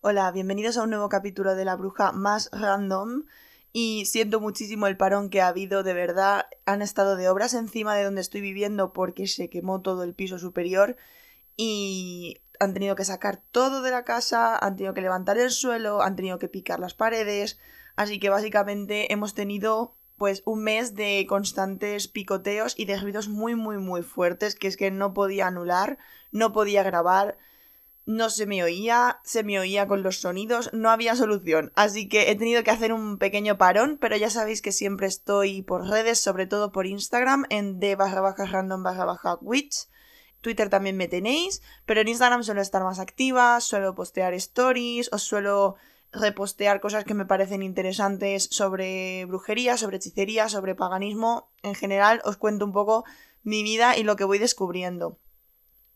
Hola, bienvenidos a un nuevo capítulo de La Bruja más random. Y siento muchísimo el parón que ha habido, de verdad. Han estado de obras encima de donde estoy viviendo porque se quemó todo el piso superior y han tenido que sacar todo de la casa, han tenido que levantar el suelo, han tenido que picar las paredes. Así que básicamente hemos tenido pues un mes de constantes picoteos y de ruidos muy muy muy fuertes que es que no podía anular, no podía grabar, no se me oía, se me oía con los sonidos, no había solución. Así que he tenido que hacer un pequeño parón, pero ya sabéis que siempre estoy por redes, sobre todo por Instagram, en de barra baja random barra baja witch. Twitter también me tenéis, pero en Instagram suelo estar más activa, suelo postear stories, os suelo repostear cosas que me parecen interesantes sobre brujería, sobre hechicería, sobre paganismo. En general os cuento un poco mi vida y lo que voy descubriendo.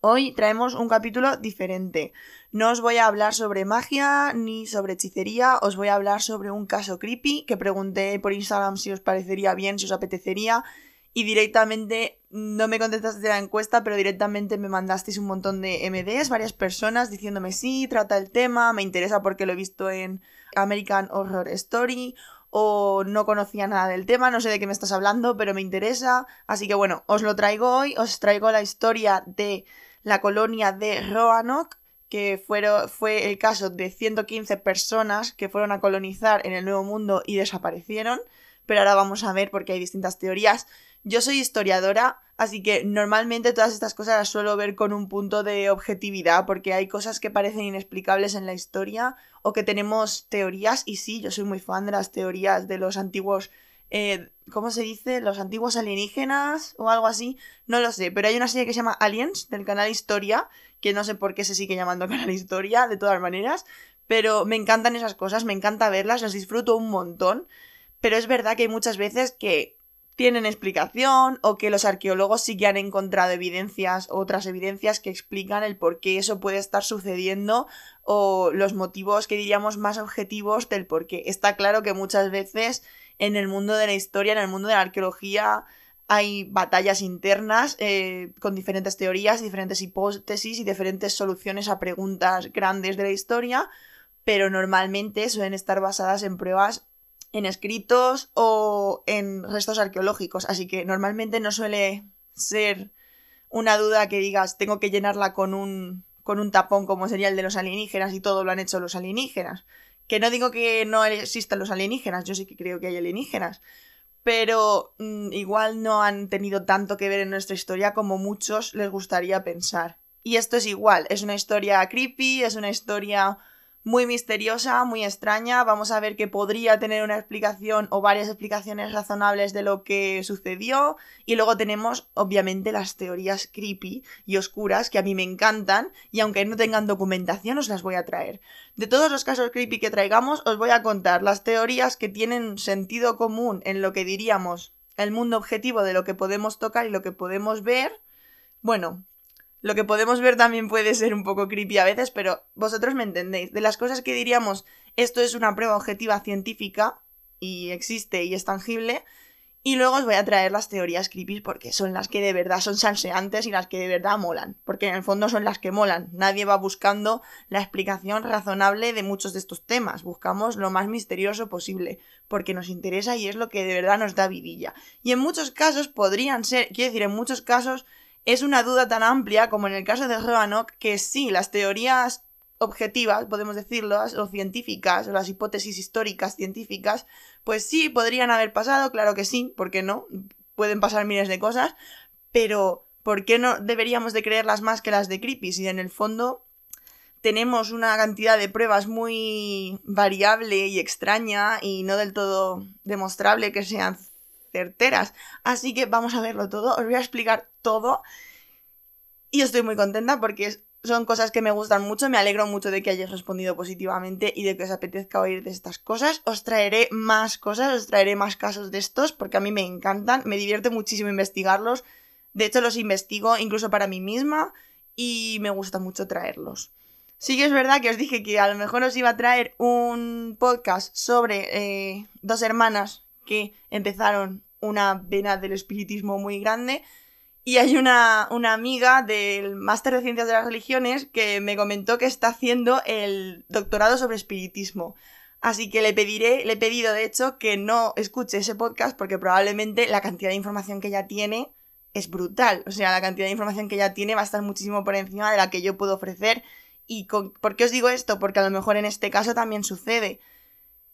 Hoy traemos un capítulo diferente. No os voy a hablar sobre magia ni sobre hechicería, os voy a hablar sobre un caso creepy que pregunté por Instagram si os parecería bien, si os apetecería y directamente no me contestaste la encuesta, pero directamente me mandasteis un montón de MDs, varias personas diciéndome sí, trata el tema, me interesa porque lo he visto en American Horror Story o no conocía nada del tema, no sé de qué me estás hablando, pero me interesa, así que bueno, os lo traigo hoy, os traigo la historia de la colonia de Roanoke, que fue el caso de 115 personas que fueron a colonizar en el Nuevo Mundo y desaparecieron, pero ahora vamos a ver porque hay distintas teorías. Yo soy historiadora, así que normalmente todas estas cosas las suelo ver con un punto de objetividad, porque hay cosas que parecen inexplicables en la historia o que tenemos teorías, y sí, yo soy muy fan de las teorías de los antiguos eh, ¿cómo se dice? Los antiguos alienígenas o algo así, no lo sé, pero hay una serie que se llama Aliens del canal Historia, que no sé por qué se sigue llamando canal Historia, de todas maneras, pero me encantan esas cosas, me encanta verlas, las disfruto un montón, pero es verdad que hay muchas veces que tienen explicación o que los arqueólogos sí que han encontrado evidencias, otras evidencias que explican el por qué eso puede estar sucediendo o los motivos que diríamos más objetivos del por qué. Está claro que muchas veces en el mundo de la historia, en el mundo de la arqueología, hay batallas internas eh, con diferentes teorías, diferentes hipótesis y diferentes soluciones a preguntas grandes de la historia, pero normalmente suelen estar basadas en pruebas en escritos o en restos arqueológicos, así que normalmente no suele ser una duda que digas tengo que llenarla con un con un tapón como sería el de los alienígenas y todo lo han hecho los alienígenas. Que no digo que no existan los alienígenas, yo sí que creo que hay alienígenas, pero mm, igual no han tenido tanto que ver en nuestra historia como muchos les gustaría pensar. Y esto es igual, es una historia creepy, es una historia muy misteriosa, muy extraña. Vamos a ver que podría tener una explicación o varias explicaciones razonables de lo que sucedió. Y luego tenemos, obviamente, las teorías creepy y oscuras que a mí me encantan y aunque no tengan documentación os las voy a traer. De todos los casos creepy que traigamos, os voy a contar las teorías que tienen sentido común en lo que diríamos el mundo objetivo de lo que podemos tocar y lo que podemos ver. Bueno, lo que podemos ver también puede ser un poco creepy a veces, pero vosotros me entendéis. De las cosas que diríamos, esto es una prueba objetiva científica y existe y es tangible. Y luego os voy a traer las teorías creepy porque son las que de verdad son salseantes y las que de verdad molan. Porque en el fondo son las que molan. Nadie va buscando la explicación razonable de muchos de estos temas. Buscamos lo más misterioso posible. Porque nos interesa y es lo que de verdad nos da vidilla. Y en muchos casos podrían ser, quiero decir, en muchos casos es una duda tan amplia como en el caso de Roanoke que sí, las teorías objetivas, podemos decirlo, o científicas, o las hipótesis históricas científicas, pues sí, podrían haber pasado, claro que sí, ¿por qué no? Pueden pasar miles de cosas, pero ¿por qué no deberíamos de creerlas más que las de Creepy? Si en el fondo tenemos una cantidad de pruebas muy variable y extraña y no del todo demostrable que sean certeras. Así que vamos a verlo todo, os voy a explicar todo. Y estoy muy contenta porque son cosas que me gustan mucho, me alegro mucho de que hayáis respondido positivamente y de que os apetezca oír de estas cosas. Os traeré más cosas, os traeré más casos de estos porque a mí me encantan, me divierte muchísimo investigarlos. De hecho los investigo incluso para mí misma y me gusta mucho traerlos. Sí que es verdad que os dije que a lo mejor os iba a traer un podcast sobre eh, dos hermanas que empezaron una vena del espiritismo muy grande Y hay una, una amiga del Máster de Ciencias de las Religiones que me comentó que está haciendo el doctorado sobre espiritismo. Así que le pediré, le he pedido de hecho que no escuche ese podcast porque probablemente la cantidad de información que ella tiene es brutal. O sea, la cantidad de información que ella tiene va a estar muchísimo por encima de la que yo puedo ofrecer. ¿Y por qué os digo esto? Porque a lo mejor en este caso también sucede.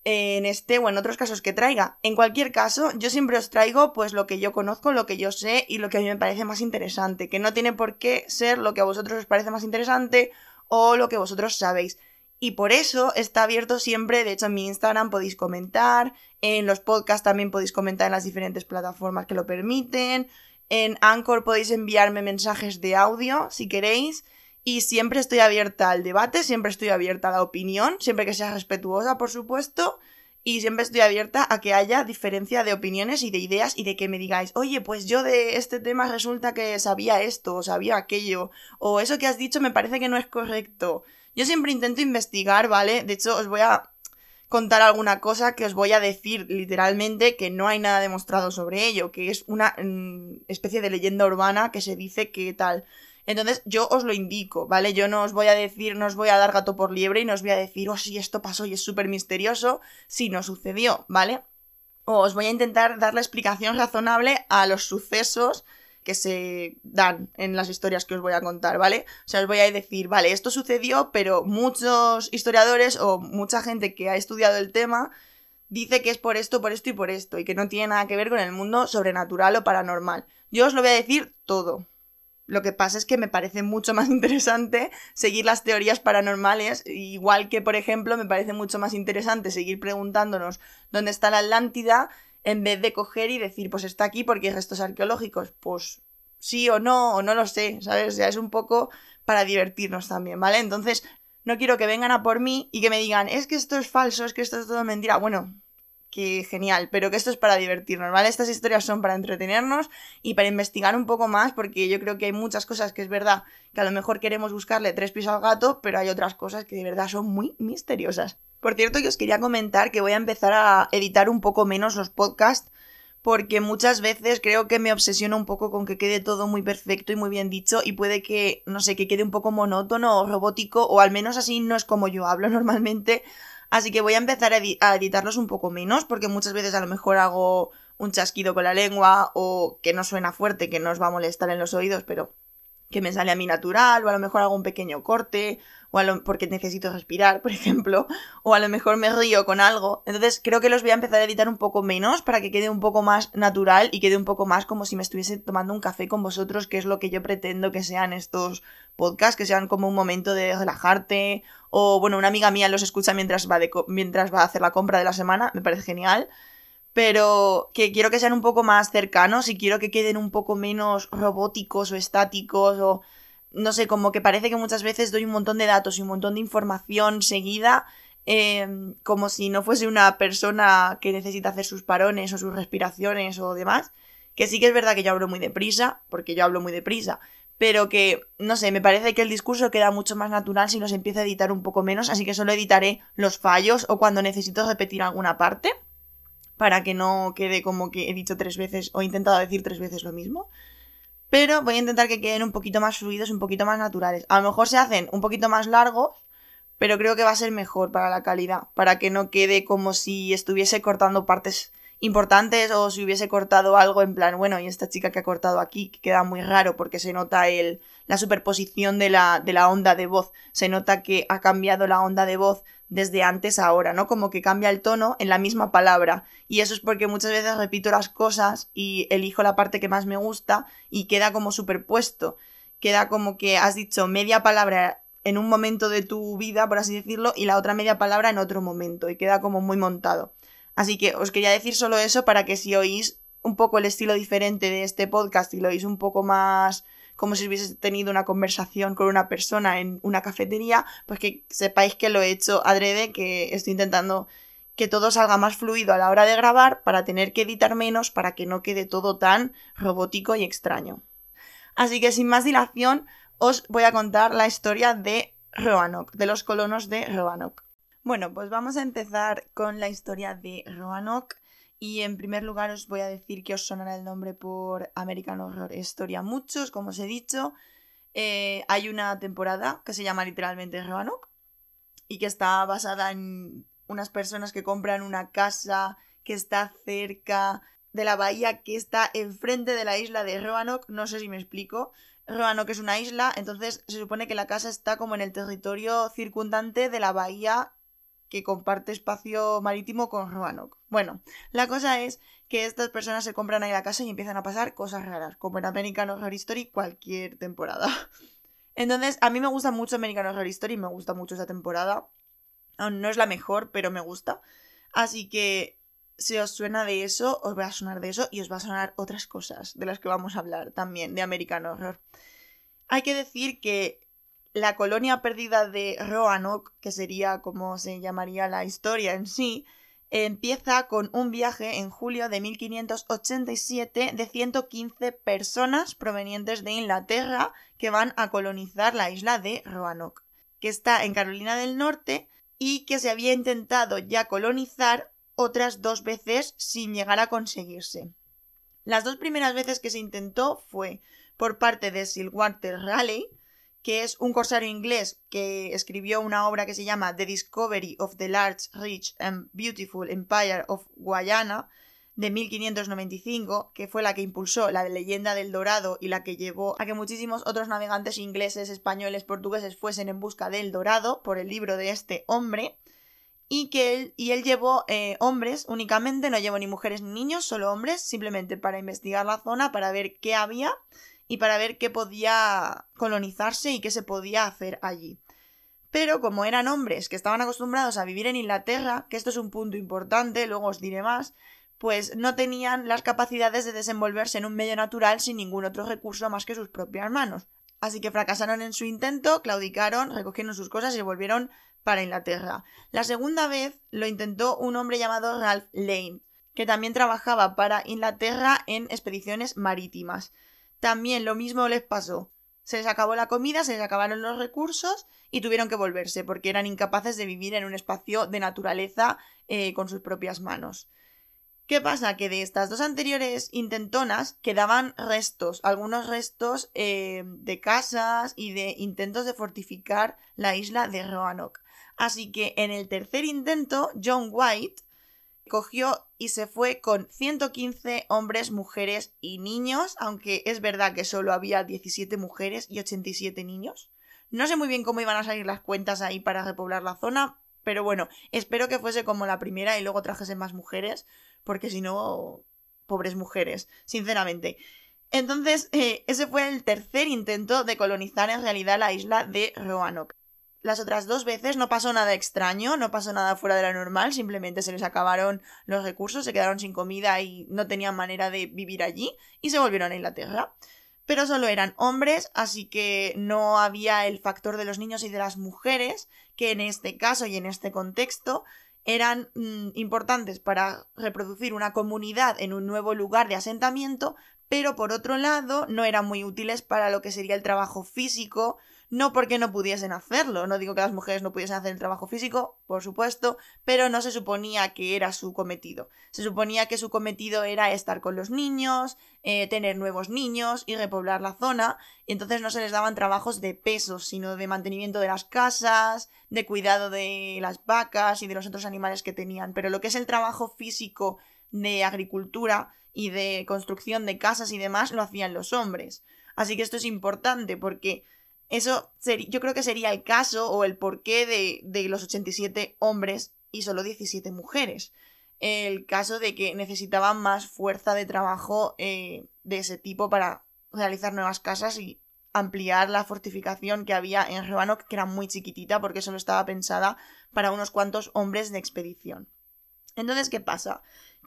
En este o en otros casos que traiga. En cualquier caso, yo siempre os traigo pues lo que yo conozco, lo que yo sé y lo que a mí me parece más interesante. Que no tiene por qué ser lo que a vosotros os parece más interesante o lo que vosotros sabéis. Y por eso está abierto siempre, de hecho en mi Instagram podéis comentar, en los podcasts también podéis comentar en las diferentes plataformas que lo permiten, en Anchor podéis enviarme mensajes de audio si queréis. Y siempre estoy abierta al debate, siempre estoy abierta a la opinión, siempre que sea respetuosa, por supuesto. Y siempre estoy abierta a que haya diferencia de opiniones y de ideas y de que me digáis, oye, pues yo de este tema resulta que sabía esto o sabía aquello, o eso que has dicho me parece que no es correcto. Yo siempre intento investigar, ¿vale? De hecho, os voy a contar alguna cosa que os voy a decir literalmente que no hay nada demostrado sobre ello, que es una mm, especie de leyenda urbana que se dice que tal. Entonces yo os lo indico, ¿vale? Yo no os voy a decir, no os voy a dar gato por liebre y no os voy a decir, oh, sí, esto pasó y es súper misterioso, si no sucedió, ¿vale? O os voy a intentar dar la explicación razonable a los sucesos que se dan en las historias que os voy a contar, ¿vale? O sea, os voy a decir, vale, esto sucedió, pero muchos historiadores o mucha gente que ha estudiado el tema dice que es por esto, por esto y por esto, y que no tiene nada que ver con el mundo sobrenatural o paranormal. Yo os lo voy a decir todo. Lo que pasa es que me parece mucho más interesante seguir las teorías paranormales, igual que, por ejemplo, me parece mucho más interesante seguir preguntándonos dónde está la Atlántida en vez de coger y decir, pues está aquí porque hay restos arqueológicos, pues sí o no, o no lo sé, ¿sabes? O sea, es un poco para divertirnos también, ¿vale? Entonces, no quiero que vengan a por mí y que me digan, es que esto es falso, es que esto es todo mentira. Bueno, que genial, pero que esto es para divertirnos, ¿vale? Estas historias son para entretenernos y para investigar un poco más, porque yo creo que hay muchas cosas que es verdad que a lo mejor queremos buscarle tres pisos al gato, pero hay otras cosas que de verdad son muy misteriosas. Por cierto, que os quería comentar que voy a empezar a editar un poco menos los podcasts porque muchas veces creo que me obsesiono un poco con que quede todo muy perfecto y muy bien dicho y puede que, no sé, que quede un poco monótono o robótico o al menos así no es como yo hablo normalmente. Así que voy a empezar a, editarlos un poco menos porque muchas veces a lo mejor hago un chasquido con la lengua o que no suena fuerte, que no os va a molestar en los oídos, pero que me sale a mí natural, o a lo mejor hago un pequeño corte, o porque necesito respirar, por ejemplo, o a lo mejor me río con algo. Entonces creo que los voy a empezar a editar un poco menos para que quede un poco más natural y quede un poco más como si me estuviese tomando un café con vosotros, que es lo que yo pretendo que sean estos podcasts, que sean como un momento de relajarte, o bueno, una amiga mía los escucha mientras va, de, mientras va a hacer la compra de la semana, me parece genial pero que quiero que sean un poco más cercanos y quiero que queden un poco menos robóticos o estáticos o no sé, como que parece que muchas veces doy un montón de datos y un montón de información seguida em, como si no fuese una persona que necesita hacer sus parones o sus respiraciones o demás, que sí que es verdad que yo hablo muy deprisa, porque yo hablo muy deprisa, pero que, no sé, me parece que el discurso queda mucho más natural si nos empieza a editar un poco menos, así que solo editaré los fallos o cuando necesito repetir alguna parte para que no quede como que he dicho tres veces o he intentado decir tres veces lo mismo. Pero voy a intentar que queden un poquito más fluidos, un poquito más naturales. A lo mejor se hacen un poquito más largos, pero creo que va a ser mejor para la calidad, para que no quede como si estuviese cortando partes importantes o si hubiese cortado algo en plan, bueno, y esta chica que ha cortado aquí, que queda muy raro porque se nota el, la superposición de la, de la onda de voz, se nota que ha cambiado la onda de voz desde antes a ahora, ¿no? Como que cambia el tono en la misma palabra. Y eso es porque muchas veces repito las cosas y elijo la parte que más me gusta y queda como superpuesto. Queda como que has dicho media palabra en un momento de tu vida, por así decirlo, y la otra media palabra en otro momento. Y queda como muy montado. Así que os quería decir solo eso para que si oís un poco el estilo diferente de este podcast y lo oís un poco más como si hubiese tenido una conversación con una persona en una cafetería, pues que sepáis que lo he hecho adrede, que estoy intentando que todo salga más fluido a la hora de grabar para tener que editar menos para que no quede todo tan robótico y extraño. Así que sin más dilación os voy a contar la historia de Roanoke, de los colonos de Roanoke. Bueno, pues vamos a empezar con la historia de Roanoke Y en primer lugar os voy a decir que os sonará el nombre por American Horror Story a muchos, como os he dicho. Eh, hay una temporada que se llama literalmente Roanoke y que está basada en unas personas que compran una casa que está cerca de la bahía que está enfrente de la isla de Roanoke. No sé si me explico. Roanoke es una isla, entonces se supone que la casa está como en el territorio circundante de la bahía que comparte espacio marítimo con Roanoke. Bueno, la cosa es que estas personas se compran ahí la casa y empiezan a pasar cosas raras, como en American Horror Story cualquier temporada. Entonces, a mí me gusta mucho American Horror Story, me gusta mucho esa temporada. No es la mejor, pero me gusta. Así que si os suena de eso, os va a sonar de eso y os va a sonar otras cosas de las que vamos a hablar también de American Horror. Hay que decir que la colonia perdida de Roanoke, que sería como se llamaría la historia en sí, empieza con un viaje en julio de 1587 de 115 personas provenientes de Inglaterra que van a colonizar la isla de Roanoke, que está en Carolina del Norte y que se había intentado ya colonizar otras dos veces sin llegar a conseguirse. Las dos primeras veces que se intentó fue por parte de Sir Walter Raleigh, que es un corsario inglés que escribió una obra que se llama The Discovery of the Large, Rich and Beautiful Empire of Guayana, de 1595, que fue la que impulsó la leyenda del Dorado y la que llevó a que muchísimos otros navegantes ingleses, españoles, portugueses fuesen en busca del Dorado por el libro de este hombre y que él, y él llevó eh, hombres únicamente, no llevó ni mujeres ni niños, solo hombres, simplemente para investigar la zona, para ver qué había y para ver qué podía colonizarse y qué se podía hacer allí. Pero como eran hombres que estaban acostumbrados a vivir en Inglaterra, que esto es un punto importante, luego os diré más, pues no tenían las capacidades de desenvolverse en un medio natural sin ningún otro recurso más que sus propias manos. Así que fracasaron en su intento, claudicaron, recogieron sus cosas y volvieron para Inglaterra. La segunda vez lo intentó un hombre llamado Ralph Lane, que también trabajaba para Inglaterra en expediciones marítimas. También lo mismo les pasó. Se les acabó la comida, se les acabaron los recursos y tuvieron que volverse porque eran incapaces de vivir en un espacio de naturaleza eh, con sus propias manos. ¿Qué pasa? Que de estas dos anteriores intentonas quedaban restos, algunos restos eh, de casas y de intentos de fortificar la isla de Roanoke. Así que en el tercer intento, John White cogió y se fue con 115 hombres, mujeres y niños, aunque es verdad que solo había 17 mujeres y 87 niños. No sé muy bien cómo iban a salir las cuentas ahí para repoblar la zona, pero bueno, espero que fuese como la primera y luego trajese más mujeres, porque si no, pobres mujeres, sinceramente. Entonces, eh, ese fue el tercer intento de colonizar en realidad la isla de Roanoke. Las otras dos veces no pasó nada extraño, no pasó nada fuera de lo normal, simplemente se les acabaron los recursos, se quedaron sin comida y no tenían manera de vivir allí y se volvieron a Inglaterra. Pero solo eran hombres, así que no había el factor de los niños y de las mujeres, que en este caso y en este contexto eran mm, importantes para reproducir una comunidad en un nuevo lugar de asentamiento, pero por otro lado no eran muy útiles para lo que sería el trabajo físico no porque no pudiesen hacerlo, no digo que las mujeres no pudiesen hacer el trabajo físico, por supuesto, pero no se suponía que era su cometido. Se suponía que su cometido era estar con los niños, eh, tener nuevos niños y repoblar la zona, y entonces no se les daban trabajos de peso, sino de mantenimiento de las casas, de cuidado de las vacas y de los otros animales que tenían. Pero lo que es el trabajo físico de agricultura y de construcción de casas y demás lo hacían los hombres. Así que esto es importante porque eso yo creo que sería el caso o el porqué de, de los 87 hombres y solo 17 mujeres. El caso de que necesitaban más fuerza de trabajo eh, de ese tipo para realizar nuevas casas y ampliar la fortificación que había en Roanoke, que era muy chiquitita porque solo estaba pensada para unos cuantos hombres de expedición. Entonces, ¿qué pasa?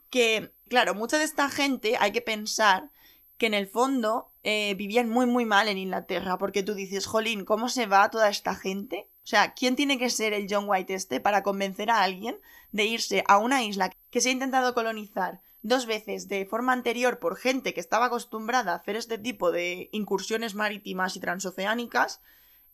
Que, claro, mucha de esta gente hay que pensar que en el fondo eh, vivían muy muy mal en Inglaterra, porque tú dices, jolín, ¿cómo se va toda esta gente? O sea, ¿quién tiene que ser el John White este para convencer a alguien de irse a una isla que se ha intentado colonizar dos veces de forma anterior por gente que estaba acostumbrada a hacer este tipo de incursiones marítimas y transoceánicas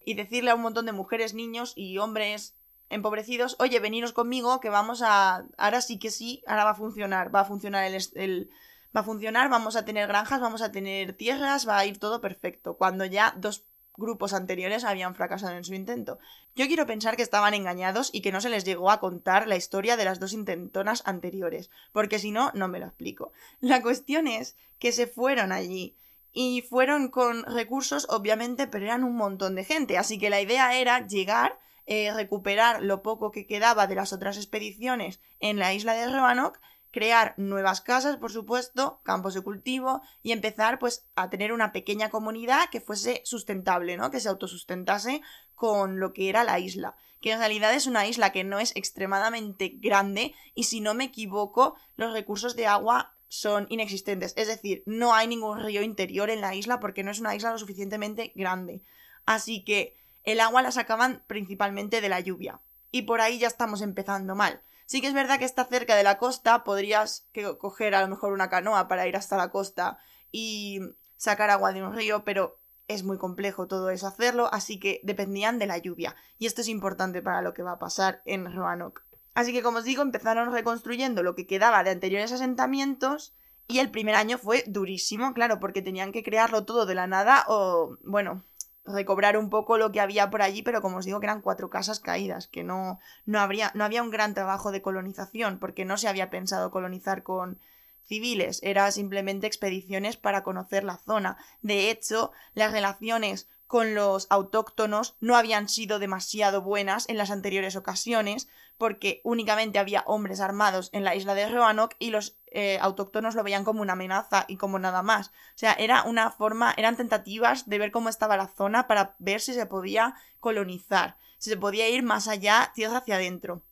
y decirle a un montón de mujeres, niños y hombres empobrecidos, oye, veniros conmigo que vamos a... Ahora sí que sí, ahora va a funcionar, va a funcionar el, el... Va a funcionar, vamos a tener granjas, vamos a tener tierras, va a ir todo perfecto. Cuando ya dos grupos anteriores habían fracasado en su intento. Yo quiero pensar que estaban engañados y que no se les llegó a contar la historia de las dos intentonas anteriores, porque si no, no me lo explico. La cuestión es que se fueron allí y fueron con recursos, obviamente, pero eran un montón de gente, así que la idea era llegar, eh, recuperar lo poco que quedaba de las otras expediciones en la isla de Roanoke crear nuevas casas, por supuesto, campos de cultivo y empezar pues a tener una pequeña comunidad que fuese sustentable, ¿no? Que se autosustentase con lo que era la isla, que en realidad es una isla que no es extremadamente grande y si no me equivoco, los recursos de agua son inexistentes, es decir, no hay ningún río interior en la isla porque no es una isla lo suficientemente grande. Así que el agua la sacaban principalmente de la lluvia. Y por ahí ya estamos empezando mal. Sí que es verdad que está cerca de la costa, podrías coger a lo mejor una canoa para ir hasta la costa y sacar agua de un río, pero es muy complejo todo eso hacerlo, así que dependían de la lluvia. Y esto es importante para lo que va a pasar en Roanoke. Así que, como os digo, empezaron reconstruyendo lo que quedaba de anteriores asentamientos y el primer año fue durísimo, claro, porque tenían que crearlo todo de la nada o, bueno, recobrar un poco lo que había por allí, pero como os digo que eran cuatro casas caídas, que no, no, habría, no había un gran trabajo de colonización, porque no se había pensado colonizar con civiles, era simplemente expediciones para conocer la zona. De hecho, las relaciones con los autóctonos no habían sido demasiado buenas en las anteriores ocasiones, porque únicamente había hombres armados en la isla de Roanoke y los eh, autóctonos lo veían como una amenaza y como nada más. O sea, era una forma, eran tentativas de ver cómo estaba la zona para ver si se podía colonizar, si se podía ir más allá, tierra hacia adentro.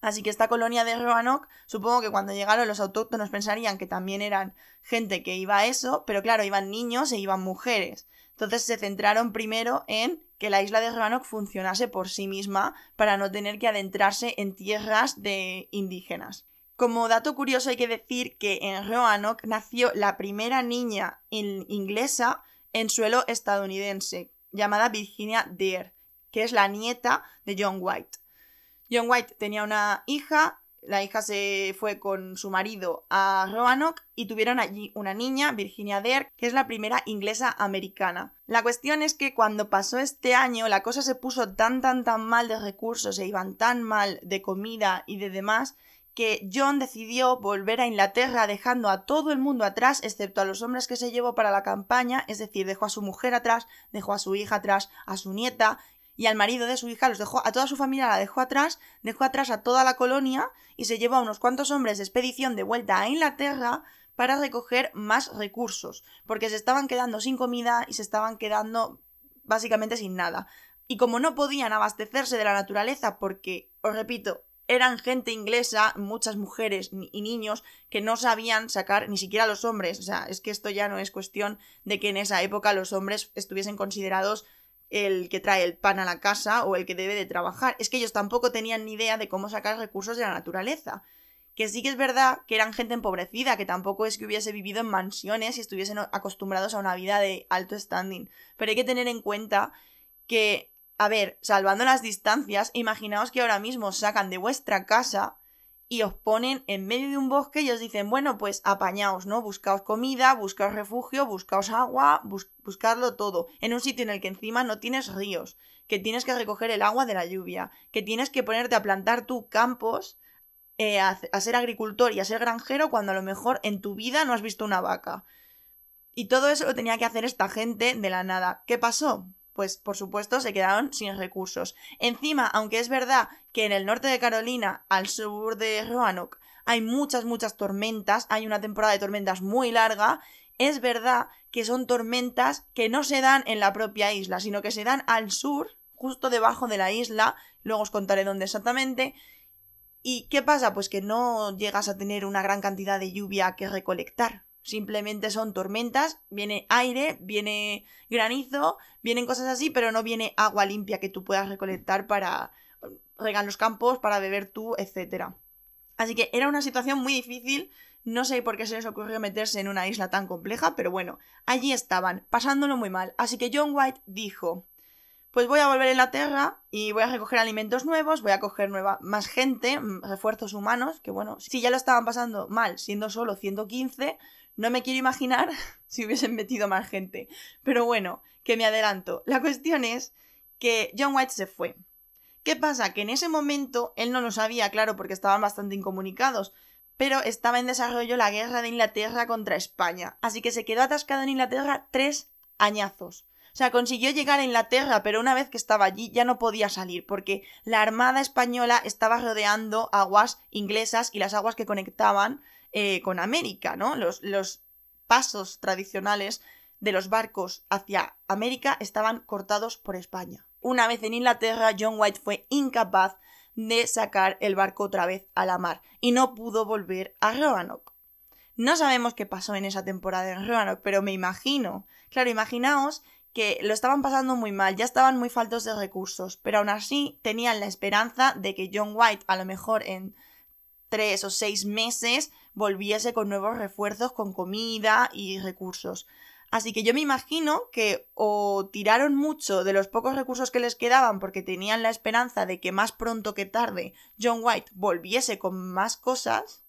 Así que esta colonia de Roanoke, supongo que cuando llegaron los autóctonos pensarían que también eran gente que iba a eso, pero claro, iban niños e iban mujeres. Entonces se centraron primero en que la isla de Roanoke funcionase por sí misma para no tener que adentrarse en tierras de indígenas. Como dato curioso hay que decir que en Roanoke nació la primera niña inglesa en suelo estadounidense, llamada Virginia Dare, que es la nieta de John White. John White tenía una hija, la hija se fue con su marido a Roanoke y tuvieron allí una niña, Virginia Dare, que es la primera inglesa americana. La cuestión es que cuando pasó este año la cosa se puso tan tan tan mal de recursos e iban tan mal de comida y de demás que John decidió volver a Inglaterra dejando a todo el mundo atrás, excepto a los hombres que se llevó para la campaña, es decir, dejó a su mujer atrás, dejó a su hija atrás, a su nieta, y al marido de su hija los dejó, a toda su familia la dejó atrás, dejó atrás a toda la colonia y se llevó a unos cuantos hombres de expedición de vuelta a Inglaterra para recoger más recursos, porque se estaban quedando sin comida y se estaban quedando básicamente sin nada. Y como no podían abastecerse de la naturaleza porque, os repito, eran gente inglesa, muchas mujeres y niños que no sabían sacar ni siquiera los hombres. O sea, es que esto ya no es cuestión de que en esa época los hombres estuviesen considerados el que trae el pan a la casa o el que debe de trabajar. Es que ellos tampoco tenían ni idea de cómo sacar recursos de la naturaleza. Que sí que es verdad que eran gente empobrecida, que tampoco es que hubiese vivido en mansiones y estuviesen acostumbrados a una vida de alto standing. Pero hay que tener en cuenta que, a ver, salvando las distancias, imaginaos que ahora mismo sacan de vuestra casa y os ponen en medio de un bosque y os dicen, bueno, pues apañaos, ¿no? Buscaos comida, buscaos refugio, buscaos agua, buscarlo todo, en un sitio en el que encima no tienes ríos, que tienes que recoger el agua de la lluvia, que tienes que ponerte a plantar tus campos, eh, a ser agricultor y a ser granjero cuando a lo mejor en tu vida no has visto una vaca. Y todo eso lo tenía que hacer esta gente de la nada. ¿Qué pasó? Pues por supuesto se quedaron sin recursos. Encima, aunque es verdad que en el norte de Carolina, al sur de Roanoke, hay muchas, muchas tormentas, hay una temporada de tormentas muy larga, es verdad que son tormentas que no se dan en la propia isla, sino que se dan al sur, justo debajo de la isla, luego os contaré dónde exactamente. ¿Y qué pasa? Pues que no llegas a tener una gran cantidad de lluvia que recolectar. Simplemente son tormentas, viene aire, viene granizo, vienen cosas así, pero no viene agua limpia que tú puedas recolectar para regar los campos, para beber tú, etc. Así que era una situación muy difícil. No sé por qué se les ocurrió meterse en una isla tan compleja, pero bueno, allí estaban, pasándolo muy mal. Así que John White dijo pues voy a volver a Inglaterra y voy a recoger alimentos nuevos, voy a coger nueva, más gente, mm, refuerzos humanos, que bueno, si ya lo estaban pasando mal siendo solo 115, no me quiero imaginar si hubiesen metido más gente. Pero bueno, que me adelanto. La cuestión es que John White se fue. ¿Qué pasa? Que en ese momento él no lo sabía, claro, porque estaban bastante incomunicados, pero estaba en desarrollo la guerra de Inglaterra contra España, así que se quedó atascado en Inglaterra tres añazos. O sea, consiguió llegar a Inglaterra, pero una vez que estaba allí ya no podía salir, porque la Armada española estaba rodeando aguas inglesas y las aguas que conectaban eh, con América, ¿no? Los, los pasos tradicionales de los barcos hacia América estaban cortados por España. Una vez en Inglaterra, John White fue incapaz de sacar el barco otra vez a la mar y no pudo volver a Roanoke. No sabemos qué pasó en esa temporada en Roanoke, pero me imagino, claro, imaginaos que lo estaban pasando muy mal, ya estaban muy faltos de recursos, pero aún así tenían la esperanza de que John White a lo mejor en tres o seis meses volviese con nuevos refuerzos, con comida y recursos. Así que yo me imagino que o tiraron mucho de los pocos recursos que les quedaban porque tenían la esperanza de que más pronto que tarde John White volviese con más cosas,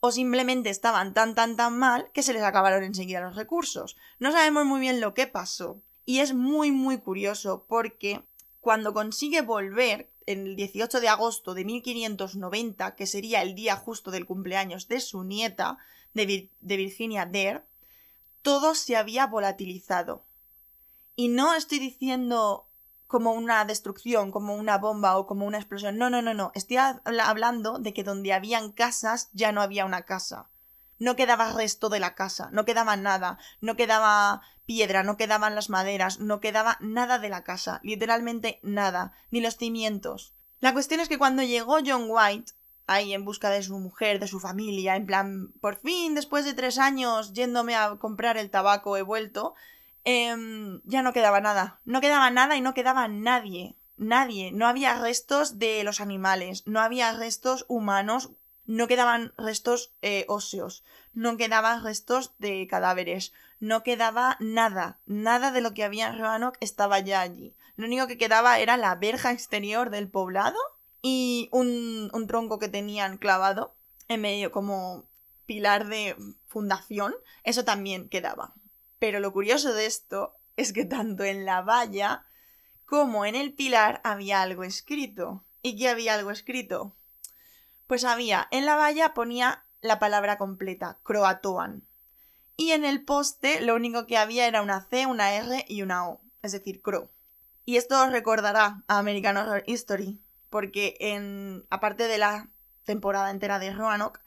o simplemente estaban tan tan tan mal que se les acabaron enseguida los recursos. No sabemos muy bien lo que pasó. Y es muy muy curioso porque cuando consigue volver el 18 de agosto de 1590, que sería el día justo del cumpleaños de su nieta, de, de Virginia Dare, todo se había volatilizado. Y no estoy diciendo como una destrucción, como una bomba o como una explosión. No, no, no, no. Estoy hablando de que donde habían casas ya no había una casa. No quedaba resto de la casa, no quedaba nada, no quedaba piedra, no quedaban las maderas, no quedaba nada de la casa, literalmente nada, ni los cimientos. La cuestión es que cuando llegó John White, ahí en busca de su mujer, de su familia, en plan, por fin, después de tres años yéndome a comprar el tabaco, he vuelto, Em, ya no quedaba nada. No quedaba nada y no quedaba nadie. Nadie. No había restos de los animales. No había restos humanos. No quedaban restos eh, óseos. No quedaban restos de cadáveres. No quedaba nada. Nada de lo que había en Roanoke estaba ya allí. Lo único que quedaba era la verja exterior del poblado y un, un tronco que tenían clavado en medio como pilar de fundación. Eso también quedaba. Pero lo curioso de esto es que tanto en la valla como en el pilar había algo escrito. ¿Y qué había algo escrito? Pues había, en la valla ponía la palabra completa, Croatoan. Y en el poste lo único que había era una C, una R y una O, es decir, Cro. Y esto os recordará a American Horror History, porque en, aparte de la temporada entera de Roanoke,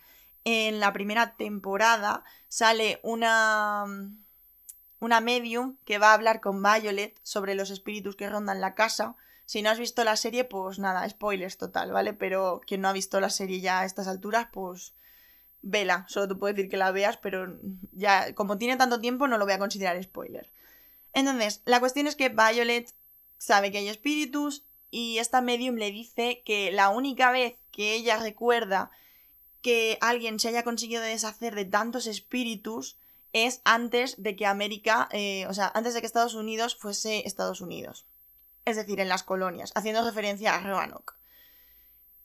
en la primera temporada sale una una medium que va a hablar con Violet sobre los espíritus que rondan la casa. Si no has visto la serie, pues nada, spoilers total, ¿vale? Pero quien no ha visto la serie ya a estas alturas, pues vela. Solo te puedo decir que la veas, pero ya, como tiene tanto tiempo, no lo voy a considerar spoiler. Entonces, la cuestión es que Violet sabe que hay espíritus y esta medium le dice que la única vez que ella recuerda que alguien se haya conseguido deshacer de tantos espíritus es antes de que América, eh, o sea, antes de que Estados Unidos fuese Estados Unidos. Es decir, en las colonias, haciendo referencia a Roanoke.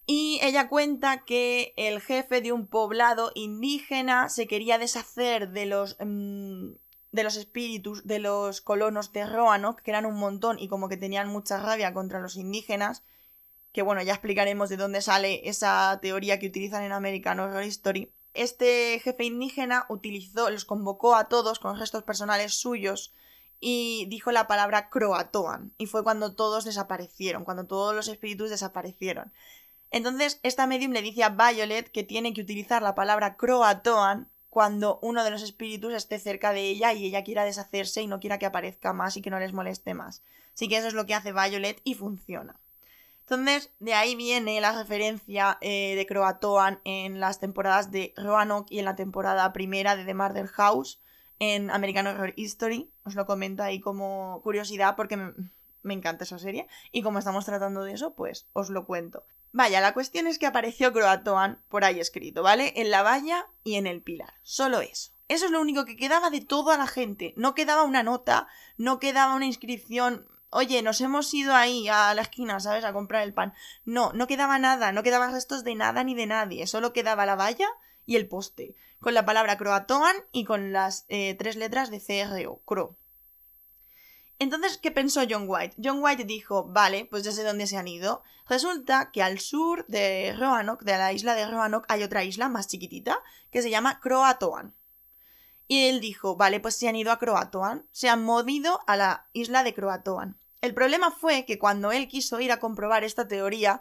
Y ella cuenta que el jefe de un poblado indígena se quería deshacer de los, mm, de los espíritus de los colonos de Roanoke, que eran un montón y como que tenían mucha rabia contra los indígenas, que bueno, ya explicaremos de dónde sale esa teoría que utilizan en American Horror Story este jefe indígena utilizó, los convocó a todos con gestos personales suyos y dijo la palabra Croatoan. Y fue cuando todos desaparecieron, cuando todos los espíritus desaparecieron. Entonces, esta medium le dice a Violet que tiene que utilizar la palabra Croatoan cuando uno de los espíritus esté cerca de ella y ella quiera deshacerse y no quiera que aparezca más y que no les moleste más. Así que eso es lo que hace Violet y funciona. Entonces, de ahí viene la referencia eh, de Croatoan en las temporadas de Roanoke y en la temporada primera de The Murder House en American Horror History. Os lo comento ahí como curiosidad porque me, me encanta esa serie. Y como estamos tratando de eso, pues os lo cuento. Vaya, la cuestión es que apareció Croatoan por ahí escrito, ¿vale? En la valla y en el pilar. Solo eso. Eso es lo único que quedaba de toda la gente. No quedaba una nota, no quedaba una inscripción oye, nos hemos ido ahí a la esquina, ¿sabes? A comprar el pan. No, no quedaba nada, no quedaban restos de nada ni de nadie, solo quedaba la valla y el poste, con la palabra Croatoan y con las eh, tres letras de CRO, CRO. Entonces, ¿qué pensó John White? John White dijo, vale, pues ya sé dónde se han ido. Resulta que al sur de Roanoke, de la isla de Roanoke, hay otra isla más chiquitita que se llama Croatoan. Y él dijo, vale, pues se han ido a Croatoan, se han movido a la isla de Croatoan. El problema fue que cuando él quiso ir a comprobar esta teoría,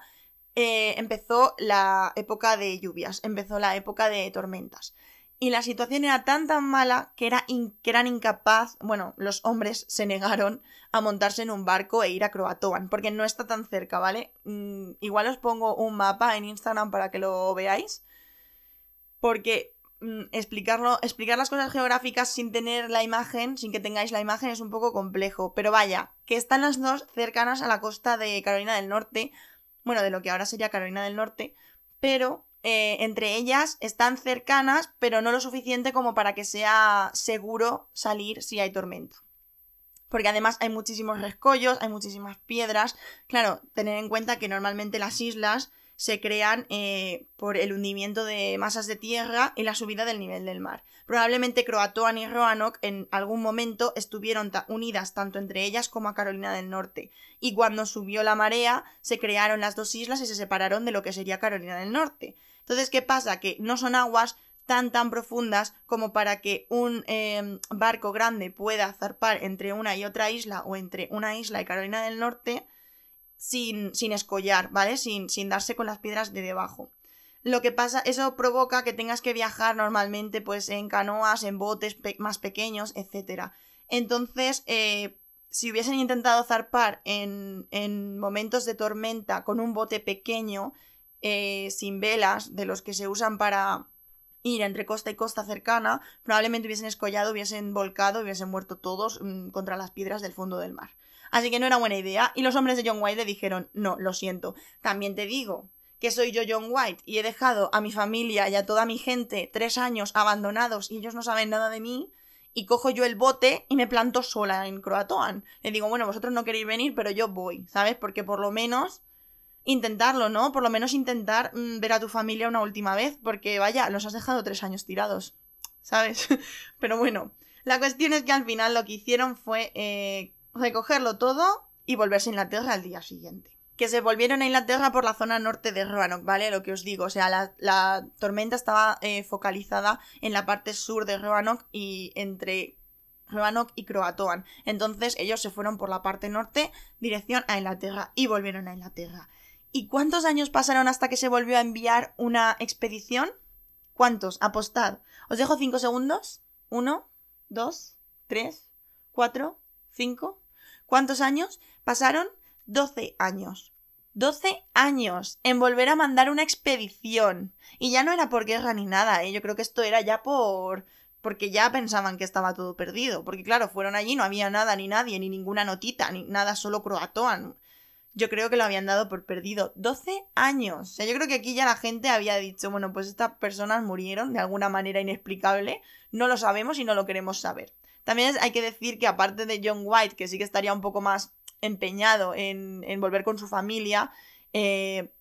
eh, empezó la época de lluvias, empezó la época de tormentas. Y la situación era tan tan mala que, era que eran incapaz, bueno, los hombres se negaron a montarse en un barco e ir a Croatoan, porque no está tan cerca, ¿vale? Mm, igual os pongo un mapa en Instagram para que lo veáis, porque mm, explicarlo, explicar las cosas geográficas sin tener la imagen, sin que tengáis la imagen, es un poco complejo. Pero vaya, que están las dos cercanas a la costa de Carolina del Norte, bueno, de lo que ahora sería Carolina del Norte, pero eh, entre ellas están cercanas, pero no lo suficiente como para que sea seguro salir si hay tormenta. Porque además hay muchísimos rescollos, hay muchísimas piedras. Claro, tener en cuenta que normalmente las islas se crean eh, por el hundimiento de masas de tierra y la subida del nivel del mar. Probablemente Croatoan y Roanoke en algún momento estuvieron unidas tanto entre ellas como a Carolina del Norte, y cuando subió la marea se crearon las dos islas y se separaron de lo que sería Carolina del Norte. Entonces, ¿qué pasa? Que no son aguas tan tan profundas como para que un em, barco grande pueda zarpar entre una y otra isla o entre una isla y Carolina del Norte sin, sin escollar, ¿vale? Sin, sin darse con las piedras de debajo. Lo que pasa, eso provoca que tengas que viajar normalmente pues en canoas, en botes más pequeños, etc. Entonces, eh, si hubiesen intentado zarpar en, en momentos de tormenta con un bote pequeño, eh, sin velas, de los que se usan para ir entre costa y costa cercana, probablemente hubiesen escollado, hubiesen volcado, hubiesen muerto todos mm, contra las piedras del fondo del mar. Así que no era buena idea, y los hombres de John White le dijeron, no, lo siento, también te digo que soy yo John White y he dejado a mi familia y a toda mi gente tres años abandonados y ellos no saben nada de mí, y cojo yo el bote y me planto sola en Croatoan. Le digo, bueno, vosotros no queréis venir, pero yo voy, ¿sabes? Porque por lo menos intentarlo, ¿no? Por lo menos intentar mm, ver a tu familia una última vez, porque vaya, los has dejado tres años tirados, ¿sabes? Pero bueno, la cuestión es que al final lo que hicieron fue eh, recogerlo todo y volverse a Inglaterra al día siguiente. Que se volvieron a Inglaterra por la zona norte de Roanoke, ¿vale? Lo que os digo, o sea, la, tormenta estaba eh, focalizada en la parte sur de Roanoke y entre Roanoke y Croatoan. Entonces ellos se fueron por la parte norte, dirección a Inglaterra, y volvieron a Inglaterra. ¿Y cuántos años pasaron hasta que se volvió a enviar una expedición? ¿Cuántos? Apostad. Os dejo cinco segundos. Uno, dos, tres, cuatro, cinco. ¿Cuántos años? Pasaron doce años. Doce años en volver a mandar una expedición. Y ya no era por guerra ni nada, ¿eh? Yo creo que esto era ya por... porque ya pensaban que estaba todo perdido. Porque claro, fueron allí, no había nada, ni nadie, ni ninguna notita, ni nada, solo croatoan yo creo que lo habían dado por perdido. 12 años. O sea, yo creo que aquí ya la gente había dicho, bueno, pues estas personas murieron de alguna manera inexplicable, no lo sabemos y no lo queremos saber. También hay que decir que aparte de John White, que sí que estaría un poco más empeñado en, volver con su familia, eh,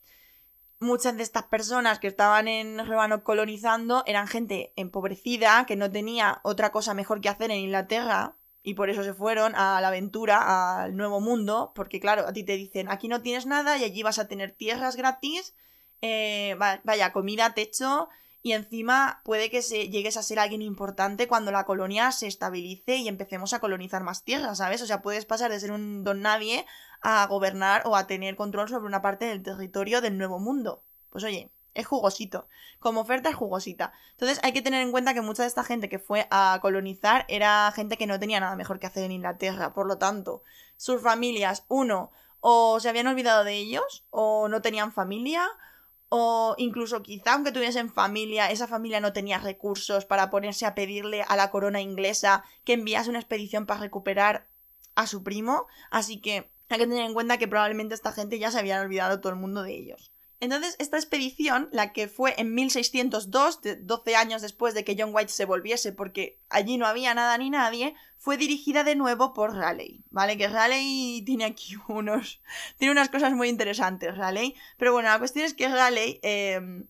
muchas de estas personas que estaban en Rebano colonizando eran gente empobrecida, que no tenía otra cosa mejor que hacer en Inglaterra, y por eso se fueron a la aventura, al nuevo mundo, porque claro, a ti te dicen, aquí no tienes nada y allí vas a tener tierras gratis, eh, vaya, comida, techo, y encima puede que se, llegues a ser alguien importante cuando la colonia se estabilice y empecemos a colonizar más tierras, ¿sabes? O sea, puedes pasar de ser un don nadie a gobernar o a tener control sobre una parte del territorio del nuevo mundo. Pues oye, es jugosito. Como oferta es jugosita. Entonces hay que tener en cuenta que mucha de esta gente que fue a colonizar era gente que no tenía nada mejor que hacer en Inglaterra. Por lo tanto, sus familias, uno, o se habían olvidado de ellos, o no tenían familia, o incluso quizá aunque tuviesen familia, esa familia no tenía recursos para ponerse a pedirle a la corona inglesa que enviase una expedición para recuperar a su primo. Así que hay que tener en cuenta que probablemente esta gente ya se habían olvidado todo el mundo de ellos. Entonces, esta expedición, la que fue en 1602, 12 años después de que John White se volviese, porque allí no había nada ni nadie, fue dirigida de nuevo por Raleigh, ¿vale? Que Raleigh tiene aquí unos... tiene unas cosas muy interesantes, Raleigh. Pero bueno, la cuestión es que Raleigh... Em,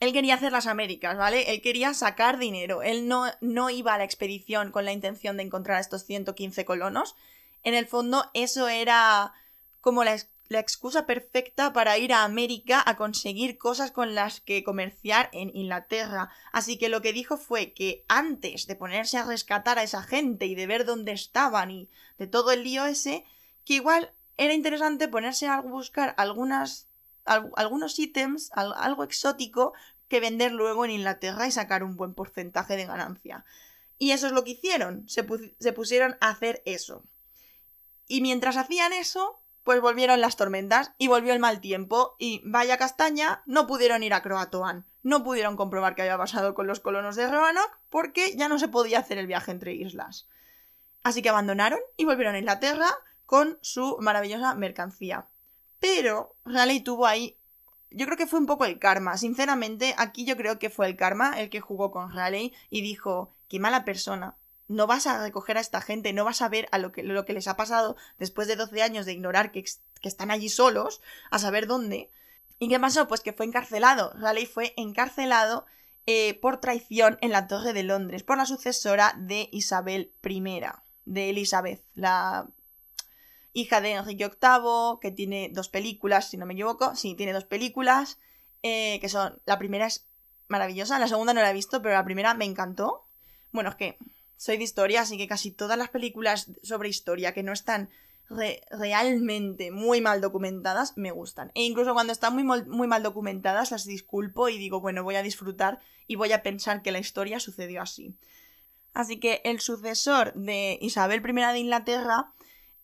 él quería hacer las Américas, ¿vale? Él quería sacar dinero. Él no, no iba a la expedición con la intención de encontrar a estos 115 colonos. En el fondo, eso era como la, la excusa perfecta para ir a América a conseguir cosas con las que comerciar en Inglaterra. Así que lo que dijo fue que antes de ponerse a rescatar a esa gente y de ver dónde estaban y de todo el lío ese, que igual era interesante ponerse a buscar algunas, algunos ítems, algo exótico que vender luego en Inglaterra y sacar un buen porcentaje de ganancia. Y eso es lo que hicieron, se, se pusieron a hacer eso. Y mientras hacían eso, pues volvieron las tormentas y volvió el mal tiempo y vaya castaña, no pudieron ir a Croatoan. No pudieron comprobar qué había pasado con los colonos de Roanoke porque ya no se podía hacer el viaje entre islas. Así que abandonaron y volvieron a Inglaterra con su maravillosa mercancía. Pero Raleigh tuvo ahí. Yo creo que fue un poco el karma. Sinceramente, aquí yo creo que fue el karma el que jugó con Raleigh y dijo: Qué mala persona no vas a recoger a esta gente, no vas a ver a lo que, lo que les ha pasado después de 12 años de ignorar que, están allí solos, a saber dónde. ¿Y qué pasó? Pues que fue encarcelado. Raleigh fue encarcelado eh, por traición en la Torre de Londres por la sucesora de Isabel I, de Elizabeth, la hija de Enrique VIII, que tiene dos películas, si no me equivoco. Sí, tiene dos películas, eh, que son... La primera es maravillosa, la segunda no la he visto, pero la primera me encantó. Bueno, es que soy de historia, así que casi todas las películas sobre historia que no están realmente muy mal documentadas me gustan. E incluso cuando están muy, muy mal documentadas las disculpo y digo, bueno, voy a disfrutar y voy a pensar que la historia sucedió así. Así que el sucesor de Isabel I de Inglaterra,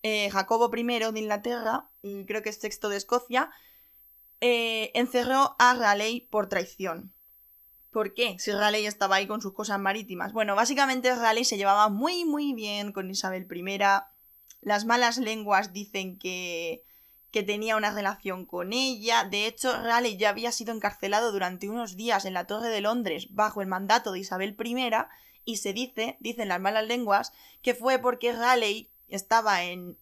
eh, Jacobo I de Inglaterra, y creo que es sexto de Escocia, eh, encerró a Raleigh por traición. ¿Por qué? Si Raleigh estaba ahí con sus cosas marítimas. Bueno, básicamente Raleigh se llevaba muy muy bien con Isabel I. Las malas lenguas dicen que, que tenía una relación con ella. De hecho, Raleigh ya había sido encarcelado durante unos días en la Torre de Londres bajo el mandato de Isabel I. Y se dice, dicen las malas lenguas, que fue porque Raleigh estaba en,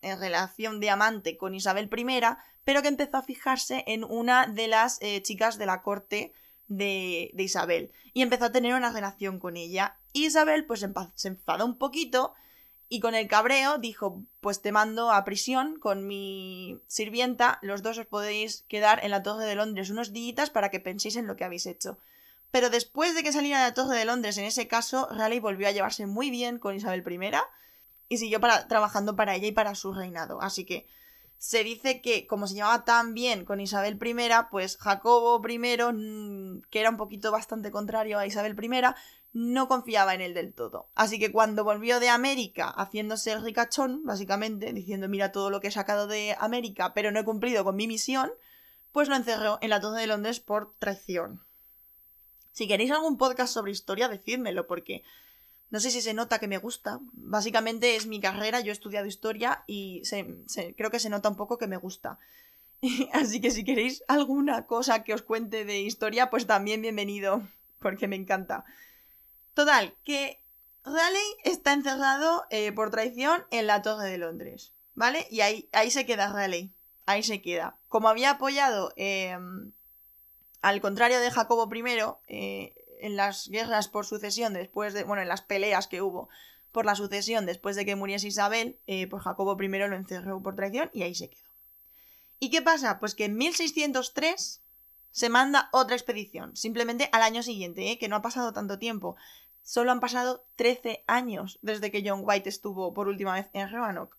en relación de amante con Isabel I, pero que empezó a fijarse en una de las eh, chicas de la corte de, Isabel y empezó a tener una relación con ella. Isabel pues se enfadó un poquito y con el cabreo dijo pues te mando a prisión con mi sirvienta, los dos os podéis quedar en la Torre de Londres unos días para que penséis en lo que habéis hecho. Pero después de que saliera de la Torre de Londres, en ese caso, Raleigh volvió a llevarse muy bien con Isabel I y siguió para, trabajando para ella y para su reinado. Así que se dice que como se llevaba tan bien con Isabel I, pues Jacobo I, mm, que era un poquito bastante contrario a Isabel I, no confiaba en él del todo. Así que cuando volvió de América, haciéndose el ricachón, básicamente, diciendo mira todo lo que he sacado de América, pero no he cumplido con mi misión, pues lo encerró en la Torre de Londres por traición. Si queréis algún podcast sobre historia, decídmelo, porque no sé si se nota que me gusta. Básicamente es mi carrera, yo he estudiado historia y creo que se nota un poco que me gusta. Así que si queréis alguna cosa que os cuente de historia, pues también bienvenido, porque me encanta. Total, que Raleigh está encerrado eh, por traición en la Torre de Londres, ¿vale? Y ahí, ahí se queda Raleigh, ahí se queda. Como había apoyado, em, al contrario de Jacobo I, eh, en las guerras por sucesión después de, bueno, en las peleas que hubo por la sucesión después de que muriese Isabel, eh, pues Jacobo I lo encerró por traición y ahí se quedó. ¿Y qué pasa? Pues que en 1603 se manda otra expedición, simplemente al año siguiente, ¿eh? que no ha pasado tanto tiempo. Solo han pasado 13 años desde que John White estuvo por última vez en Roanoke.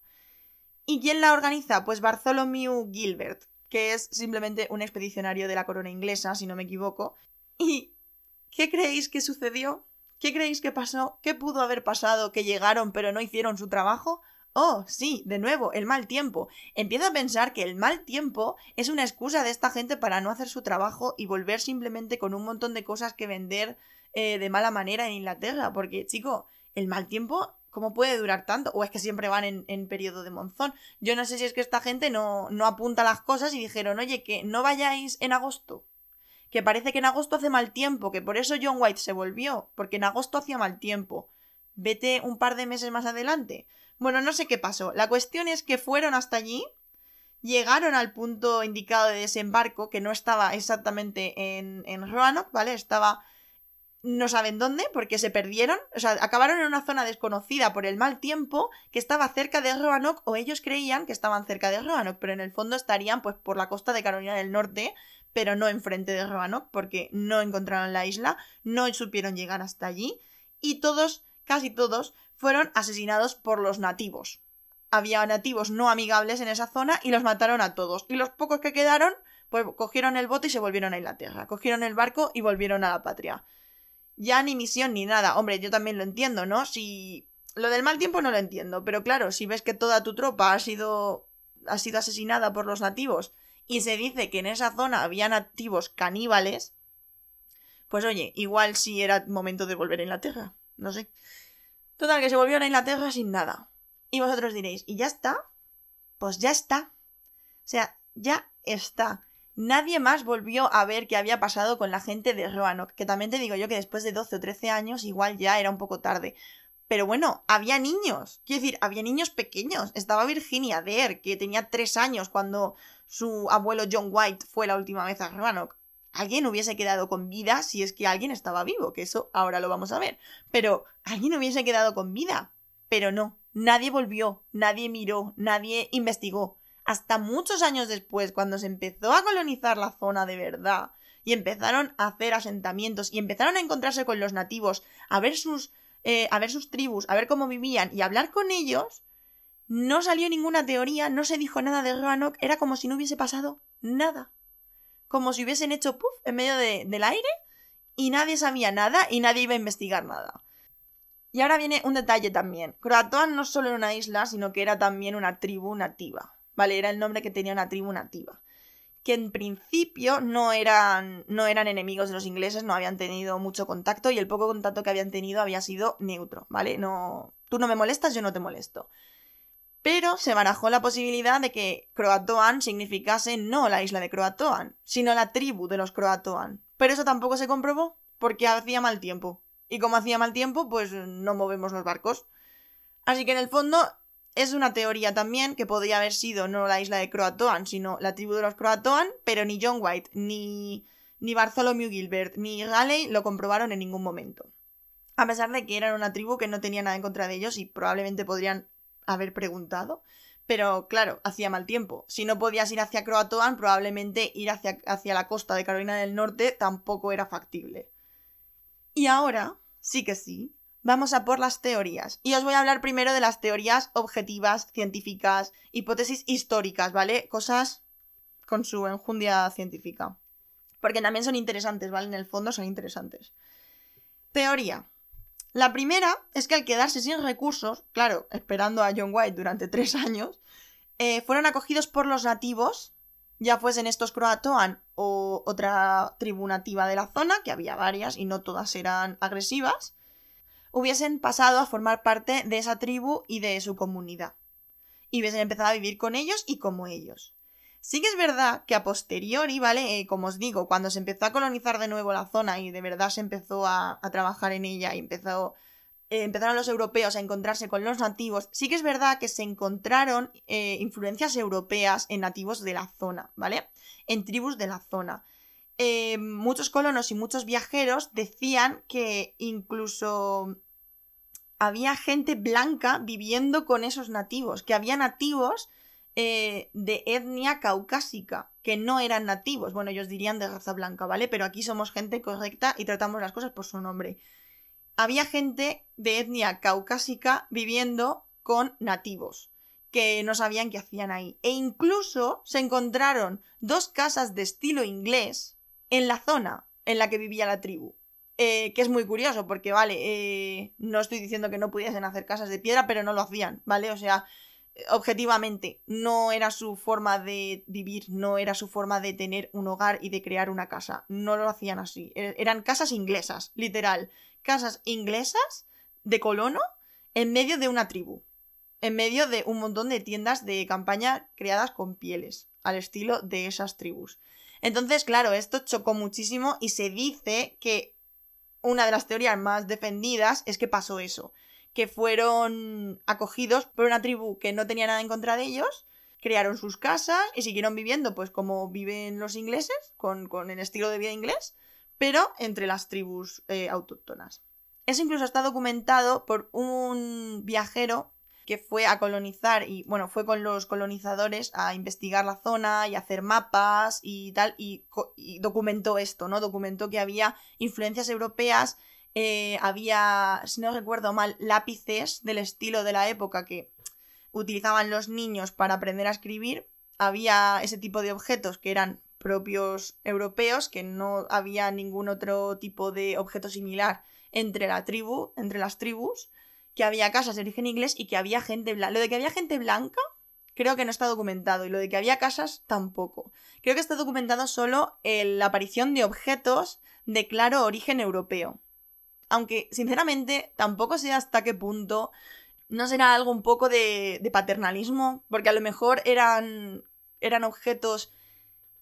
¿Y quién la organiza? Pues Bartholomew Gilbert, que es simplemente un expedicionario de la corona inglesa, si no me equivoco. Y ¿Qué creéis que sucedió? ¿Qué creéis que pasó? ¿Qué pudo haber pasado que llegaron pero no hicieron su trabajo? Oh, sí, de nuevo, el mal tiempo. Empiezo a pensar que el mal tiempo es una excusa de esta gente para no hacer su trabajo y volver simplemente con un montón de cosas que vender eh, de mala manera en Inglaterra. Porque, chico, el mal tiempo ¿Cómo puede durar tanto? O es que siempre van en, en periodo de monzón. Yo no sé si es que esta gente no, no apunta las cosas y dijeron, oye, que no vayáis en agosto. Que parece que en agosto hace mal tiempo, que por eso John White se volvió, porque en agosto hacía mal tiempo. Vete un par de meses más adelante. Bueno, no sé qué pasó. La cuestión es que fueron hasta allí, llegaron al punto indicado de desembarco, que no estaba exactamente en, en Roanoke, ¿vale? Estaba no saben dónde, porque se perdieron, o sea, acabaron en una zona desconocida por el mal tiempo que estaba cerca de Roanoke, o ellos creían que estaban cerca de Roanoke, pero en el fondo estarían pues por la costa de Carolina del Norte, pero no enfrente de Roanoke, porque no encontraron la isla, no supieron llegar hasta allí, y todos, casi todos, fueron asesinados por los nativos. Había nativos no amigables en esa zona y los mataron a todos, y los pocos que quedaron, pues cogieron el bote y se volvieron a Inglaterra, cogieron el barco y volvieron a la patria ya ni misión ni nada. Hombre, yo también lo entiendo, ¿no? Si. Lo del mal tiempo no lo entiendo, pero claro, si ves que toda tu tropa ha sido. ha sido asesinada por los nativos y se dice que en esa zona había nativos caníbales. Pues oye, igual si era momento de volver a Inglaterra. No sé. Total, que se volvieron a Inglaterra sin nada. Y vosotros diréis, ¿y ya está? Pues ya está. O sea, ya está. Nadie más volvió a ver qué había pasado con la gente de Roanoke, que también te digo yo que después de 12 o 13 años igual ya era un poco tarde. Pero bueno, había niños, quiero decir, había niños pequeños. Estaba Virginia Dare, que tenía 3 años cuando su abuelo John White fue la última vez a Roanoke. Alguien hubiese quedado con vida si es que alguien estaba vivo, que eso ahora lo vamos a ver. Pero alguien hubiese quedado con vida. Pero no, nadie volvió, nadie miró, nadie investigó hasta muchos años después, cuando se empezó a colonizar la zona de verdad, y empezaron a hacer asentamientos, y empezaron a encontrarse con los nativos, a ver sus, eh, a ver sus tribus, a ver cómo vivían, y hablar con ellos, no salió ninguna teoría, no se dijo nada de Roanoke, era como si no hubiese pasado nada. Como si hubiesen hecho puff en medio del aire y nadie sabía nada y nadie iba a investigar nada. Y ahora viene un detalle también. Croatoan no solo era una isla, sino que era también una tribu nativa. ¿vale? Era el nombre que tenía una tribu nativa. Que en principio no eran, no eran enemigos de los ingleses, no habían tenido mucho contacto y el poco contacto que habían tenido había sido neutro, ¿vale? No, tú no me molestas, yo no te molesto. Pero se barajó la posibilidad de que Croatoan significase no la isla de Croatoan, sino la tribu de los Croatoan. Pero eso tampoco se comprobó, porque hacía mal tiempo. Y como hacía mal tiempo, pues no movemos los barcos. Así que en el fondo es una teoría también que podría haber sido no la isla de Croatoan, sino la tribu de los Croatoan, pero ni John White, ni, ni Bartholomew Gilbert, ni Galley lo comprobaron en ningún momento. A pesar de que eran una tribu que no tenía nada en contra de ellos y probablemente podrían haber preguntado. Pero claro, hacía mal tiempo. Si no podías ir hacia Croatoan, probablemente ir hacia, hacia la costa de Carolina del Norte tampoco era factible. Y ahora, sí que sí, vamos a por las teorías. Y os voy a hablar primero de las teorías objetivas, científicas, hipótesis históricas, ¿vale? Cosas con su enjundia científica. Porque también son interesantes, ¿vale? En el fondo son interesantes. Teoría. La primera es que al quedarse sin recursos, claro, esperando a John White durante tres años, eh, fueron acogidos por los nativos, ya fuesen estos croatoan o otra tribu nativa de la zona, que había varias y no todas eran agresivas, hubiesen pasado a formar parte de esa tribu y de su comunidad. Y hubiesen empezado a vivir con ellos y como ellos. Sí que es verdad que a posteriori, ¿vale? Eh, como os digo, cuando se empezó a colonizar de nuevo la zona y de verdad se empezó a, trabajar en ella y empezó, eh, empezaron los europeos a encontrarse con los nativos, sí que es verdad que se encontraron eh, influencias europeas en nativos de la zona, ¿vale? En tribus de la zona. Muchos colonos y muchos viajeros decían que incluso había gente blanca viviendo con esos nativos, que había nativos eh, de etnia caucásica, que no eran nativos. Bueno, ellos dirían de raza blanca, ¿vale? Pero aquí somos gente correcta y tratamos las cosas por su nombre. Había gente de etnia caucásica viviendo con nativos que no sabían qué hacían ahí. E incluso se encontraron dos casas de estilo inglés en la zona en la que vivía la tribu. Eh, que es muy curioso, porque, vale, eh, no estoy diciendo que no pudiesen hacer casas de piedra, pero no lo hacían, ¿vale? O sea, objetivamente, no era su forma de vivir, no era su forma de tener un hogar y de crear una casa. No lo hacían así. E-, eran casas inglesas, literal. Casas inglesas de colono en medio de una tribu, en medio de un montón de tiendas de campaña creadas con pieles, al estilo de esas tribus. Entonces, claro, esto chocó muchísimo y se dice que una de las teorías más defendidas es que pasó eso, que fueron acogidos por una tribu que no tenía nada en contra de ellos, crearon sus casas y siguieron viviendo pues como viven los ingleses, con, el estilo de vida inglés, pero entre las tribus eh, autóctonas. Eso incluso está documentado por un viajero que fue a colonizar y, bueno, fue con los colonizadores a investigar la zona y hacer mapas y tal, y, documentó esto, ¿no? Documentó que había influencias europeas, eh, había, si no recuerdo mal, lápices del estilo de la época que utilizaban los niños para aprender a escribir, había ese tipo de objetos que eran propios europeos, que no había ningún otro tipo de objeto similar entre la tribu, entre las tribus, que había casas de origen inglés y que había gente blanca. Lo de que había gente blanca, creo que no está documentado. Y lo de que había casas, tampoco. Creo que está documentado solo la aparición de objetos de claro origen europeo. Aunque, sinceramente, tampoco sé hasta qué punto no será algo un poco de, paternalismo, porque a lo mejor eran, eran objetos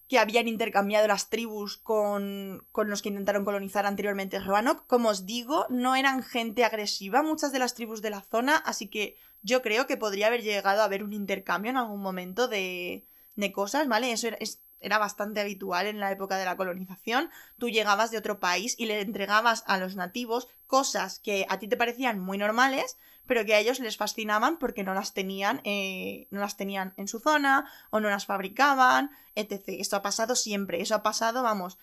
que habían intercambiado las tribus con, con los que intentaron colonizar anteriormente Roanoke. Como os digo, no eran gente agresiva muchas de las tribus de la zona, así que yo creo que podría haber llegado a haber un intercambio en algún momento de, de cosas, ¿vale? Eso era, era bastante habitual en la época de la colonización. Tú llegabas de otro país y le entregabas a los nativos cosas que a ti te parecían muy normales, pero que a ellos les fascinaban porque no las tenían, eh, no las tenían en su zona o no las fabricaban, etc. Esto ha pasado siempre, eso ha pasado, vamos,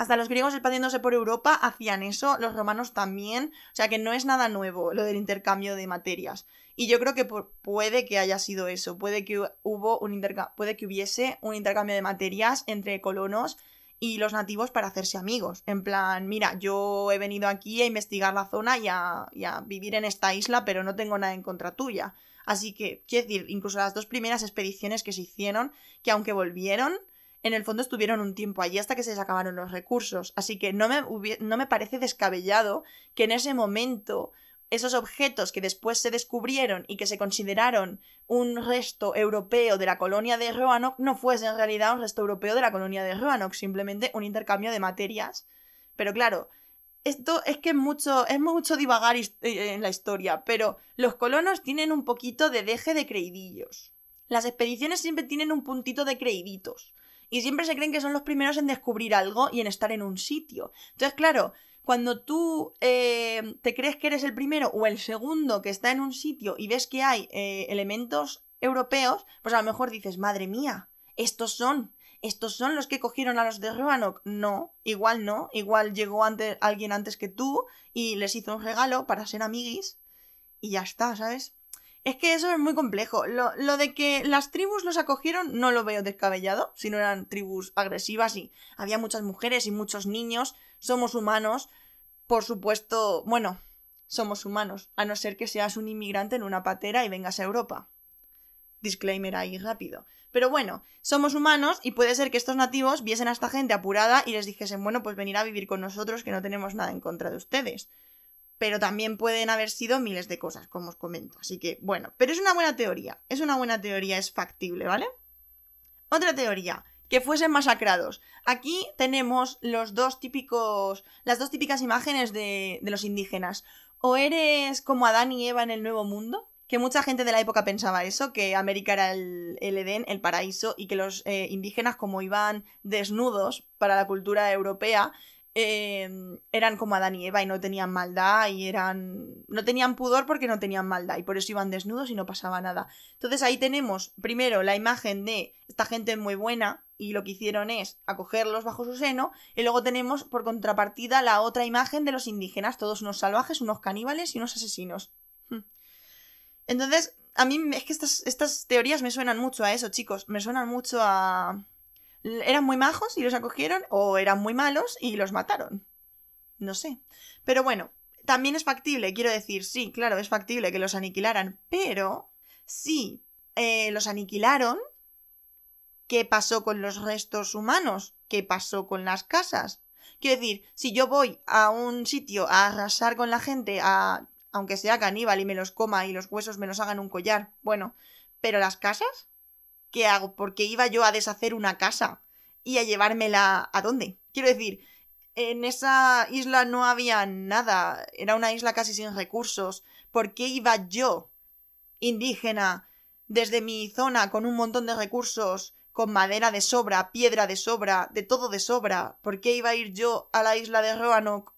hasta los griegos expandiéndose por Europa hacían eso, los romanos también, o sea que no es nada nuevo lo del intercambio de materias. Y yo creo que puede que haya sido eso, puede que hubo un puede que hubiese un intercambio de materias entre colonos y los nativos para hacerse amigos. En plan, mira, yo he venido aquí a investigar la zona y a, vivir en esta isla, pero no tengo nada en contra tuya. Así que, quiero decir, incluso las dos primeras expediciones que se hicieron, que aunque volvieron, en el fondo estuvieron un tiempo allí hasta que se les acabaron los recursos. Así que no me, no me parece descabellado que en ese momento esos objetos que después se descubrieron y que se consideraron un resto europeo de la colonia de Roanoke no fuesen en realidad un resto europeo de la colonia de Roanoke, simplemente un intercambio de materias. Pero claro, esto es que es mucho, es mucho divagar eh, en la historia, pero los colonos tienen un poquito de deje de creidillos. Las expediciones siempre tienen un puntito de creiditos. Y siempre se creen que son los primeros en descubrir algo y en estar en un sitio. Entonces, claro, cuando tú eh, te crees que eres el primero o el segundo que está en un sitio y ves que hay eh, elementos europeos, pues a lo mejor dices, madre mía, estos son, estos son los que cogieron a los de Roanoke. No, igual no, igual llegó antes, alguien antes que tú y les hizo un regalo para ser amiguis y ya está, ¿sabes? Es que eso es muy complejo. Lo, lo, de que las tribus los acogieron no lo veo descabellado, si no eran tribus agresivas y había muchas mujeres y muchos niños, somos humanos, por supuesto, bueno, somos humanos, a no ser que seas un inmigrante en una patera y vengas a Europa. Disclaimer ahí rápido. Pero bueno, somos humanos y puede ser que estos nativos viesen a esta gente apurada y les dijesen, bueno, pues venir a vivir con nosotros que no tenemos nada en contra de ustedes. Pero también pueden haber sido miles de cosas, como os comento. Así que, bueno, pero es una buena teoría. Es una buena teoría, es factible, ¿vale? Otra teoría que fuesen masacrados. Aquí tenemos los dos típicos, las dos típicas imágenes de, los indígenas. O eres como Adán y Eva en el Nuevo Mundo, que mucha gente de la época pensaba eso, que América era el, Edén, el paraíso, y que los eh, indígenas, como iban desnudos para la cultura europea, Em, eran como Adán y Eva y no tenían maldad y eran. no tenían pudor porque no tenían maldad y por eso iban desnudos y no pasaba nada. Entonces ahí tenemos primero la imagen de esta gente muy buena y lo que hicieron es acogerlos bajo su seno y luego tenemos por contrapartida la otra imagen de los indígenas, todos unos salvajes, unos caníbales y unos asesinos. Hmm. Entonces, a mí es que estas, estas teorías me suenan mucho a eso, chicos, me suenan mucho a eran muy majos y los acogieron o eran muy malos y los mataron. No sé. Pero bueno, también es factible, quiero decir, sí, claro, es factible que los aniquilaran, pero si eh, los aniquilaron, ¿qué pasó con los restos humanos? ¿Qué pasó con las casas? Quiero decir, si yo voy a un sitio a arrasar con la gente, a aunque sea caníbal y me los coma y los huesos me los hagan un collar. Bueno, pero las casas, ¿qué hago? Porque iba yo a deshacer una casa y a llevármela a dónde? Quiero decir, en esa isla no había nada, era una isla casi sin recursos. ¿Por qué iba yo, indígena, desde mi zona con un montón de recursos, con madera de sobra, piedra de sobra, de todo de sobra? ¿Por qué iba a ir yo a la isla de Roanoke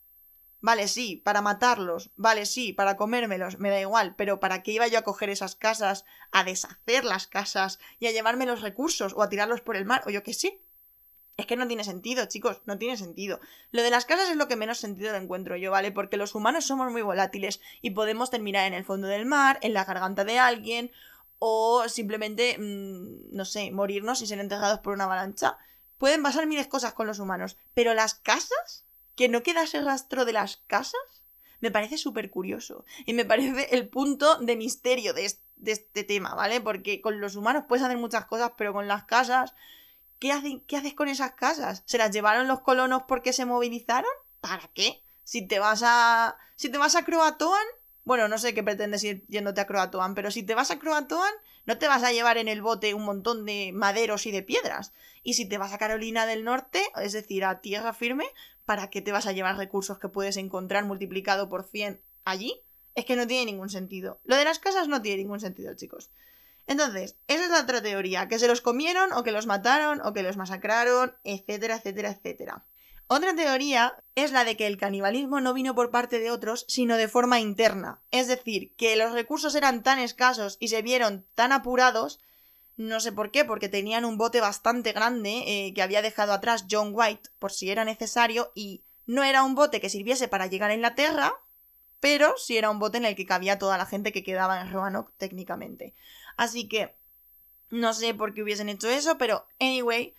Vale, sí, para matarlos, vale, sí, para comérmelos, me da igual, pero ¿para qué iba yo a coger esas casas, a deshacer las casas y a llevarme los recursos o a tirarlos por el mar o yo qué sé? Es que no tiene sentido, chicos, no tiene sentido. Lo de las casas es lo que menos sentido lo encuentro yo, ¿vale? Porque los humanos somos muy volátiles y podemos terminar en el fondo del mar, en la garganta de alguien o simplemente, mmm, no sé, morirnos y ser enterrados por una avalancha. Pueden pasar miles cosas con los humanos, pero las casas que no quedase rastro de las casas, me parece súper curioso. Y me parece el punto de misterio de, este tema, ¿vale? Porque con los humanos puedes hacer muchas cosas, pero con las casas, ¿qué, ¿qué haces con esas casas? ¿Se las llevaron los colonos porque se movilizaron? ¿Para qué? Si te vas a. Si te vas a Croatoan, bueno, no sé qué pretendes ir yéndote a Croatoan, pero si te vas a Croatoan, no te vas a llevar en el bote un montón de maderos y de piedras. Y si te vas a Carolina del Norte, es decir, a tierra firme, ¿para qué te vas a llevar recursos que puedes encontrar multiplicado por 100 allí? Es que no tiene ningún sentido. Lo de las casas no tiene ningún sentido, chicos. Entonces, esa es la otra teoría, que se los comieron o que los mataron o que los masacraron, etcétera, etcétera, etcétera. Otra teoría es la de que el canibalismo no vino por parte de otros, sino de forma interna. Es decir, que los recursos eran tan escasos y se vieron tan apurados no sé por qué, porque tenían un bote bastante grande eh, que había dejado atrás John White por si era necesario y no era un bote que sirviese para llegar a Inglaterra, pero sí era un bote en el que cabía toda la gente que quedaba en Roanoke técnicamente. Así que no sé por qué hubiesen hecho eso, pero anyway,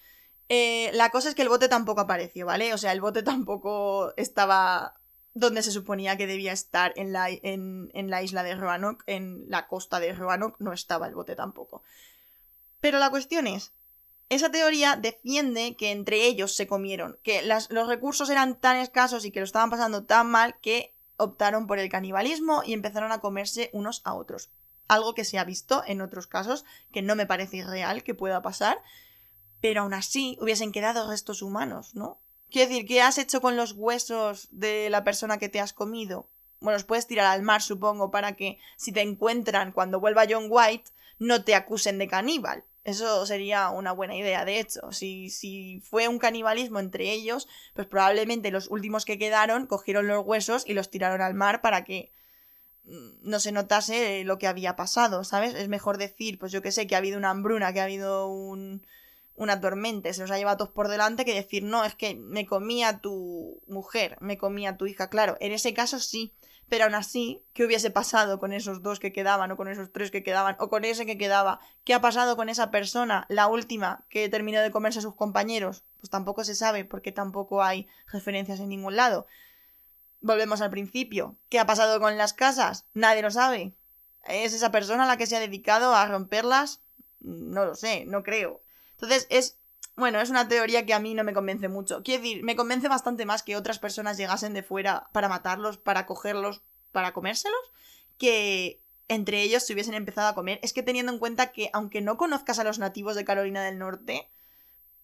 eh, la cosa es que el bote tampoco apareció, ¿vale? O sea, el bote tampoco estaba donde se suponía que debía estar en la, en, en la isla de Roanoke, en la costa de Roanoke, no estaba el bote tampoco. Pero la cuestión es, esa teoría defiende que entre ellos se comieron, que los recursos eran tan escasos y que lo estaban pasando tan mal que optaron por el canibalismo y empezaron a comerse unos a otros. Algo que se ha visto en otros casos, que no me parece irreal que pueda pasar, pero aún así hubiesen quedado restos humanos, ¿no? Quiero decir, ¿qué has hecho con los huesos de la persona que te has comido? Bueno, los puedes tirar al mar, supongo, para que si te encuentran cuando vuelva John White, no te acusen de caníbal. Eso sería una buena idea, de hecho. Si, si fue un canibalismo entre ellos, pues probablemente los últimos que quedaron cogieron los huesos y los tiraron al mar para que mm, no se notase lo que había pasado, ¿sabes? Es mejor decir, pues yo que sé, que ha habido una hambruna, que ha habido un, una tormenta, se los ha llevado todos por delante, que decir, no, es que me comía tu mujer, me comía tu hija. Claro, en ese caso sí, pero aún así, ¿qué hubiese pasado con esos dos que quedaban o con esos tres que quedaban o con ese que quedaba? ¿Qué ha pasado con esa persona, la última, que terminó de comerse a sus compañeros? Pues tampoco se sabe porque tampoco hay referencias en ningún lado. Volvemos al principio. ¿Qué ha pasado con las casas? Nadie lo sabe. ¿Es esa persona la que se ha dedicado a romperlas? No lo sé, no creo. Entonces es bueno, es una teoría que a mí no me convence mucho. Quiero decir, me convence bastante más que otras personas llegasen de fuera para matarlos, para cogerlos, para comérselos, que entre ellos se hubiesen empezado a comer. Es que teniendo en cuenta que aunque no conozcas a los nativos de Carolina del Norte,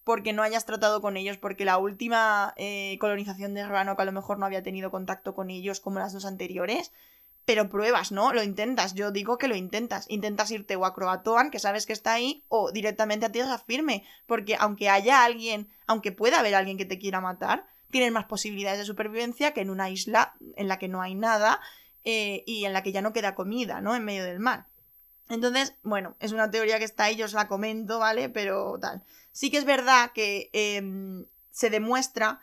porque no hayas tratado con ellos, porque la última eh, colonización de Roanoke a lo mejor no había tenido contacto con ellos como las dos anteriores, pero pruebas, ¿no? Lo intentas, yo digo que lo intentas. Intentas irte o a Croatoan, que sabes que está ahí, o directamente a tierra firme, porque aunque haya alguien, aunque pueda haber alguien que te quiera matar, tienes más posibilidades de supervivencia que en una isla en la que no hay nada eh, y en la que ya no queda comida, ¿no? En medio del mar. Entonces, bueno, es una teoría que está ahí, yo os la comento, ¿vale? Pero tal. Sí que es verdad que em, se demuestra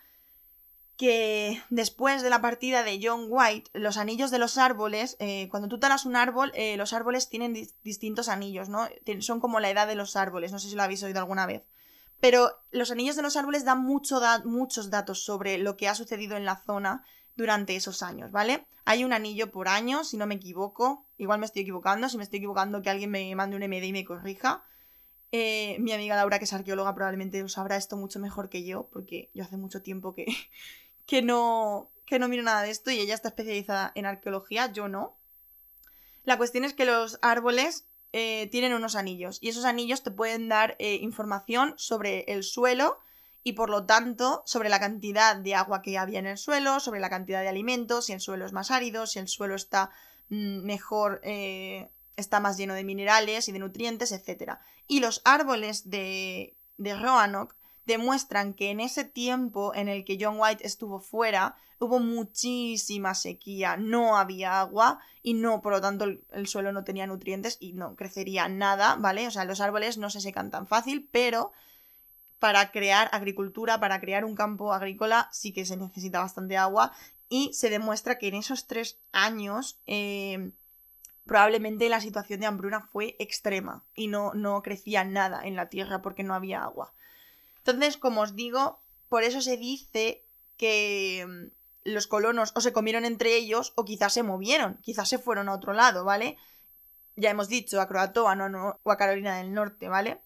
que después de la partida de John White, los anillos de los árboles, eh, cuando tú talas un árbol, eh, los árboles tienen distintos anillos, ¿no? Son como la edad de los árboles, no sé si lo habéis oído alguna vez. Pero los anillos de los árboles dan mucho muchos datos sobre lo que ha sucedido en la zona durante esos años, ¿vale? Hay un anillo por año, si no me equivoco. Igual me estoy equivocando, si me estoy equivocando que alguien me mande un MD y me corrija. Eh, mi amiga Laura, que es arqueóloga, probablemente lo sabrá esto mucho mejor que yo, porque yo hace mucho tiempo que, que no, que no miro nada de esto y ella está especializada en arqueología, yo no. La cuestión es que los árboles eh, tienen unos anillos y esos anillos te pueden dar eh, información sobre el suelo y por lo tanto sobre la cantidad de agua que había en el suelo, sobre la cantidad de alimentos, si el suelo es más árido, si el suelo está mm, mejor, eh, está más lleno de minerales y de nutrientes, etc. Y los árboles de, de Roanoke demuestran que en ese tiempo en el que John White estuvo fuera, hubo muchísima sequía, no había agua y no, por lo tanto, el, suelo no tenía nutrientes y no crecería nada, ¿vale? O sea, los árboles no se secan tan fácil, pero para crear agricultura, para crear un campo agrícola, sí que se necesita bastante agua y se demuestra que en esos tres años eh, probablemente la situación de hambruna fue extrema y no, no crecía nada en la tierra porque no había agua. Entonces, como os digo, por eso se dice que mm, los colonos o se comieron entre ellos o quizás se movieron, quizás se fueron a otro lado, ¿vale? Ya hemos dicho a Croatoan o a Carolina del Norte, ¿vale?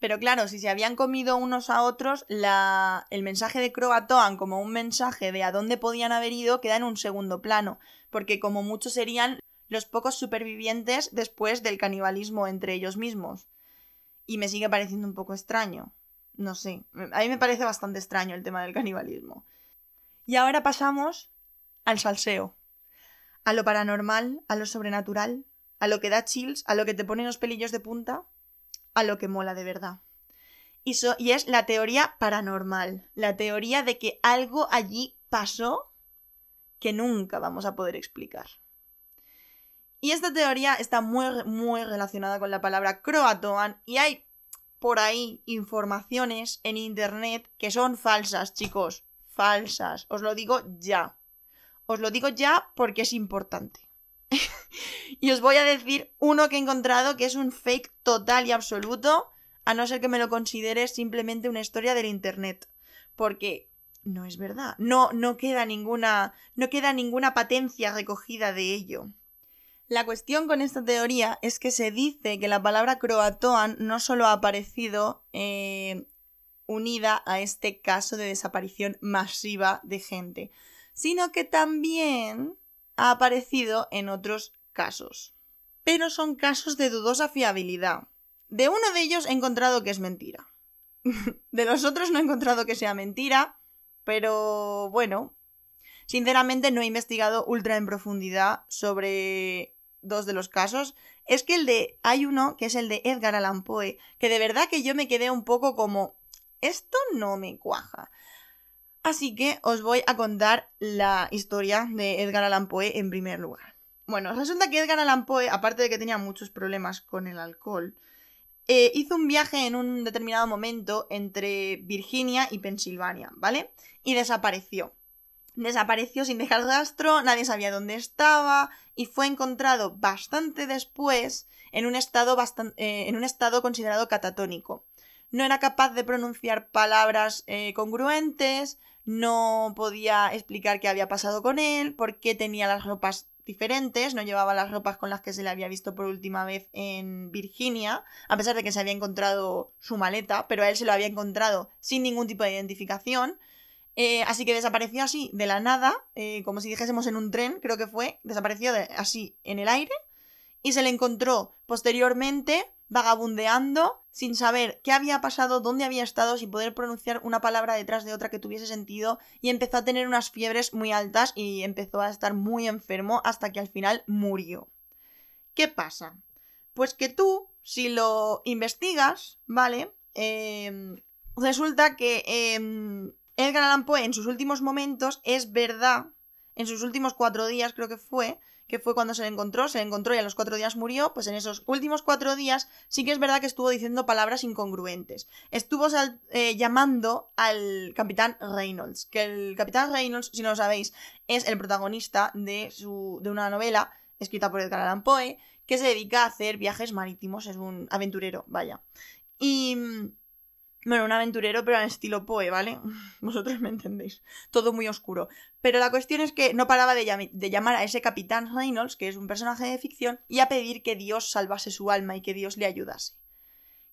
Pero claro, si se habían comido unos a otros, la... el mensaje de Croatoan como un mensaje de a dónde podían haber ido queda en un segundo plano, porque como muchos serían los pocos supervivientes después del canibalismo entre ellos mismos. Y me sigue pareciendo un poco extraño. No sé, a mí me parece bastante extraño el tema del canibalismo. Y ahora pasamos al salseo. A lo paranormal, a lo sobrenatural, a lo que da chills, a lo que te pone los pelillos de punta, a lo que mola de verdad. Y, y es la teoría paranormal, la teoría de que algo allí pasó que nunca vamos a poder explicar. Y esta teoría está muy, muy relacionada con la palabra croatoan y hay por ahí informaciones en internet que son falsas, chicos. Falsas. Os lo digo ya. Os lo digo ya porque es importante. y os voy a decir uno que he encontrado que es un fake total y absoluto, a no ser que me lo consideres simplemente una historia del internet. Porque no es verdad. No, no queda ninguna. no queda ninguna patencia recogida de ello. La cuestión con esta teoría es que se dice que la palabra croatoan no solo ha aparecido eh, unida a este caso de desaparición masiva de gente, sino que también ha aparecido en otros casos. Pero son casos de dudosa fiabilidad. De uno de ellos he encontrado que es mentira. de los otros no he encontrado que sea mentira, pero bueno, sinceramente no he investigado ultra en profundidad sobre dos de los casos, es que el de. Hay uno que es el de Edgar Allan Poe, que de verdad que yo me quedé un poco como. Esto no me cuaja. Así que os voy a contar la historia de Edgar Allan Poe en primer lugar. Bueno, resulta que Edgar Allan Poe, aparte de que tenía muchos problemas con el alcohol, eh, hizo un viaje en un determinado momento entre Virginia y Pensilvania, ¿vale? Y desapareció. Desapareció sin dejar rastro, nadie sabía dónde estaba y fue encontrado bastante después en un estado, eh, en un estado considerado catatónico. No era capaz de pronunciar palabras eh, congruentes, no podía explicar qué había pasado con él, por qué tenía las ropas diferentes, no llevaba las ropas con las que se le había visto por última vez en Virginia, a pesar de que se había encontrado su maleta, pero a él se lo había encontrado sin ningún tipo de identificación. Eh, así que desapareció así de la nada, eh, como si dijésemos en un tren, creo que fue, desapareció así en el aire y se le encontró posteriormente vagabundeando sin saber qué había pasado, dónde había estado, sin poder pronunciar una palabra detrás de otra que tuviese sentido y empezó a tener unas fiebres muy altas y empezó a estar muy enfermo hasta que al final murió. ¿Qué pasa? Pues que tú, si lo investigas, ¿vale? Em, resulta que em, Edgar Allan Poe en sus últimos momentos es verdad, en sus últimos cuatro días creo que fue, que fue cuando se le encontró, se le encontró y a los cuatro días murió, pues en esos últimos cuatro días sí que es verdad que estuvo diciendo palabras incongruentes. Estuvo eh, llamando al capitán Reynolds, que el capitán Reynolds, si no lo sabéis, es el protagonista de, su, de una novela escrita por Edgar Allan Poe, que se dedica a hacer viajes marítimos, es un aventurero, vaya. Y bueno, un aventurero, pero en estilo Poe, ¿vale? Vosotros me entendéis. Todo muy oscuro. Pero la cuestión es que no paraba de, llamar a ese capitán Reynolds, que es un personaje de ficción, y a pedir que Dios salvase su alma y que Dios le ayudase.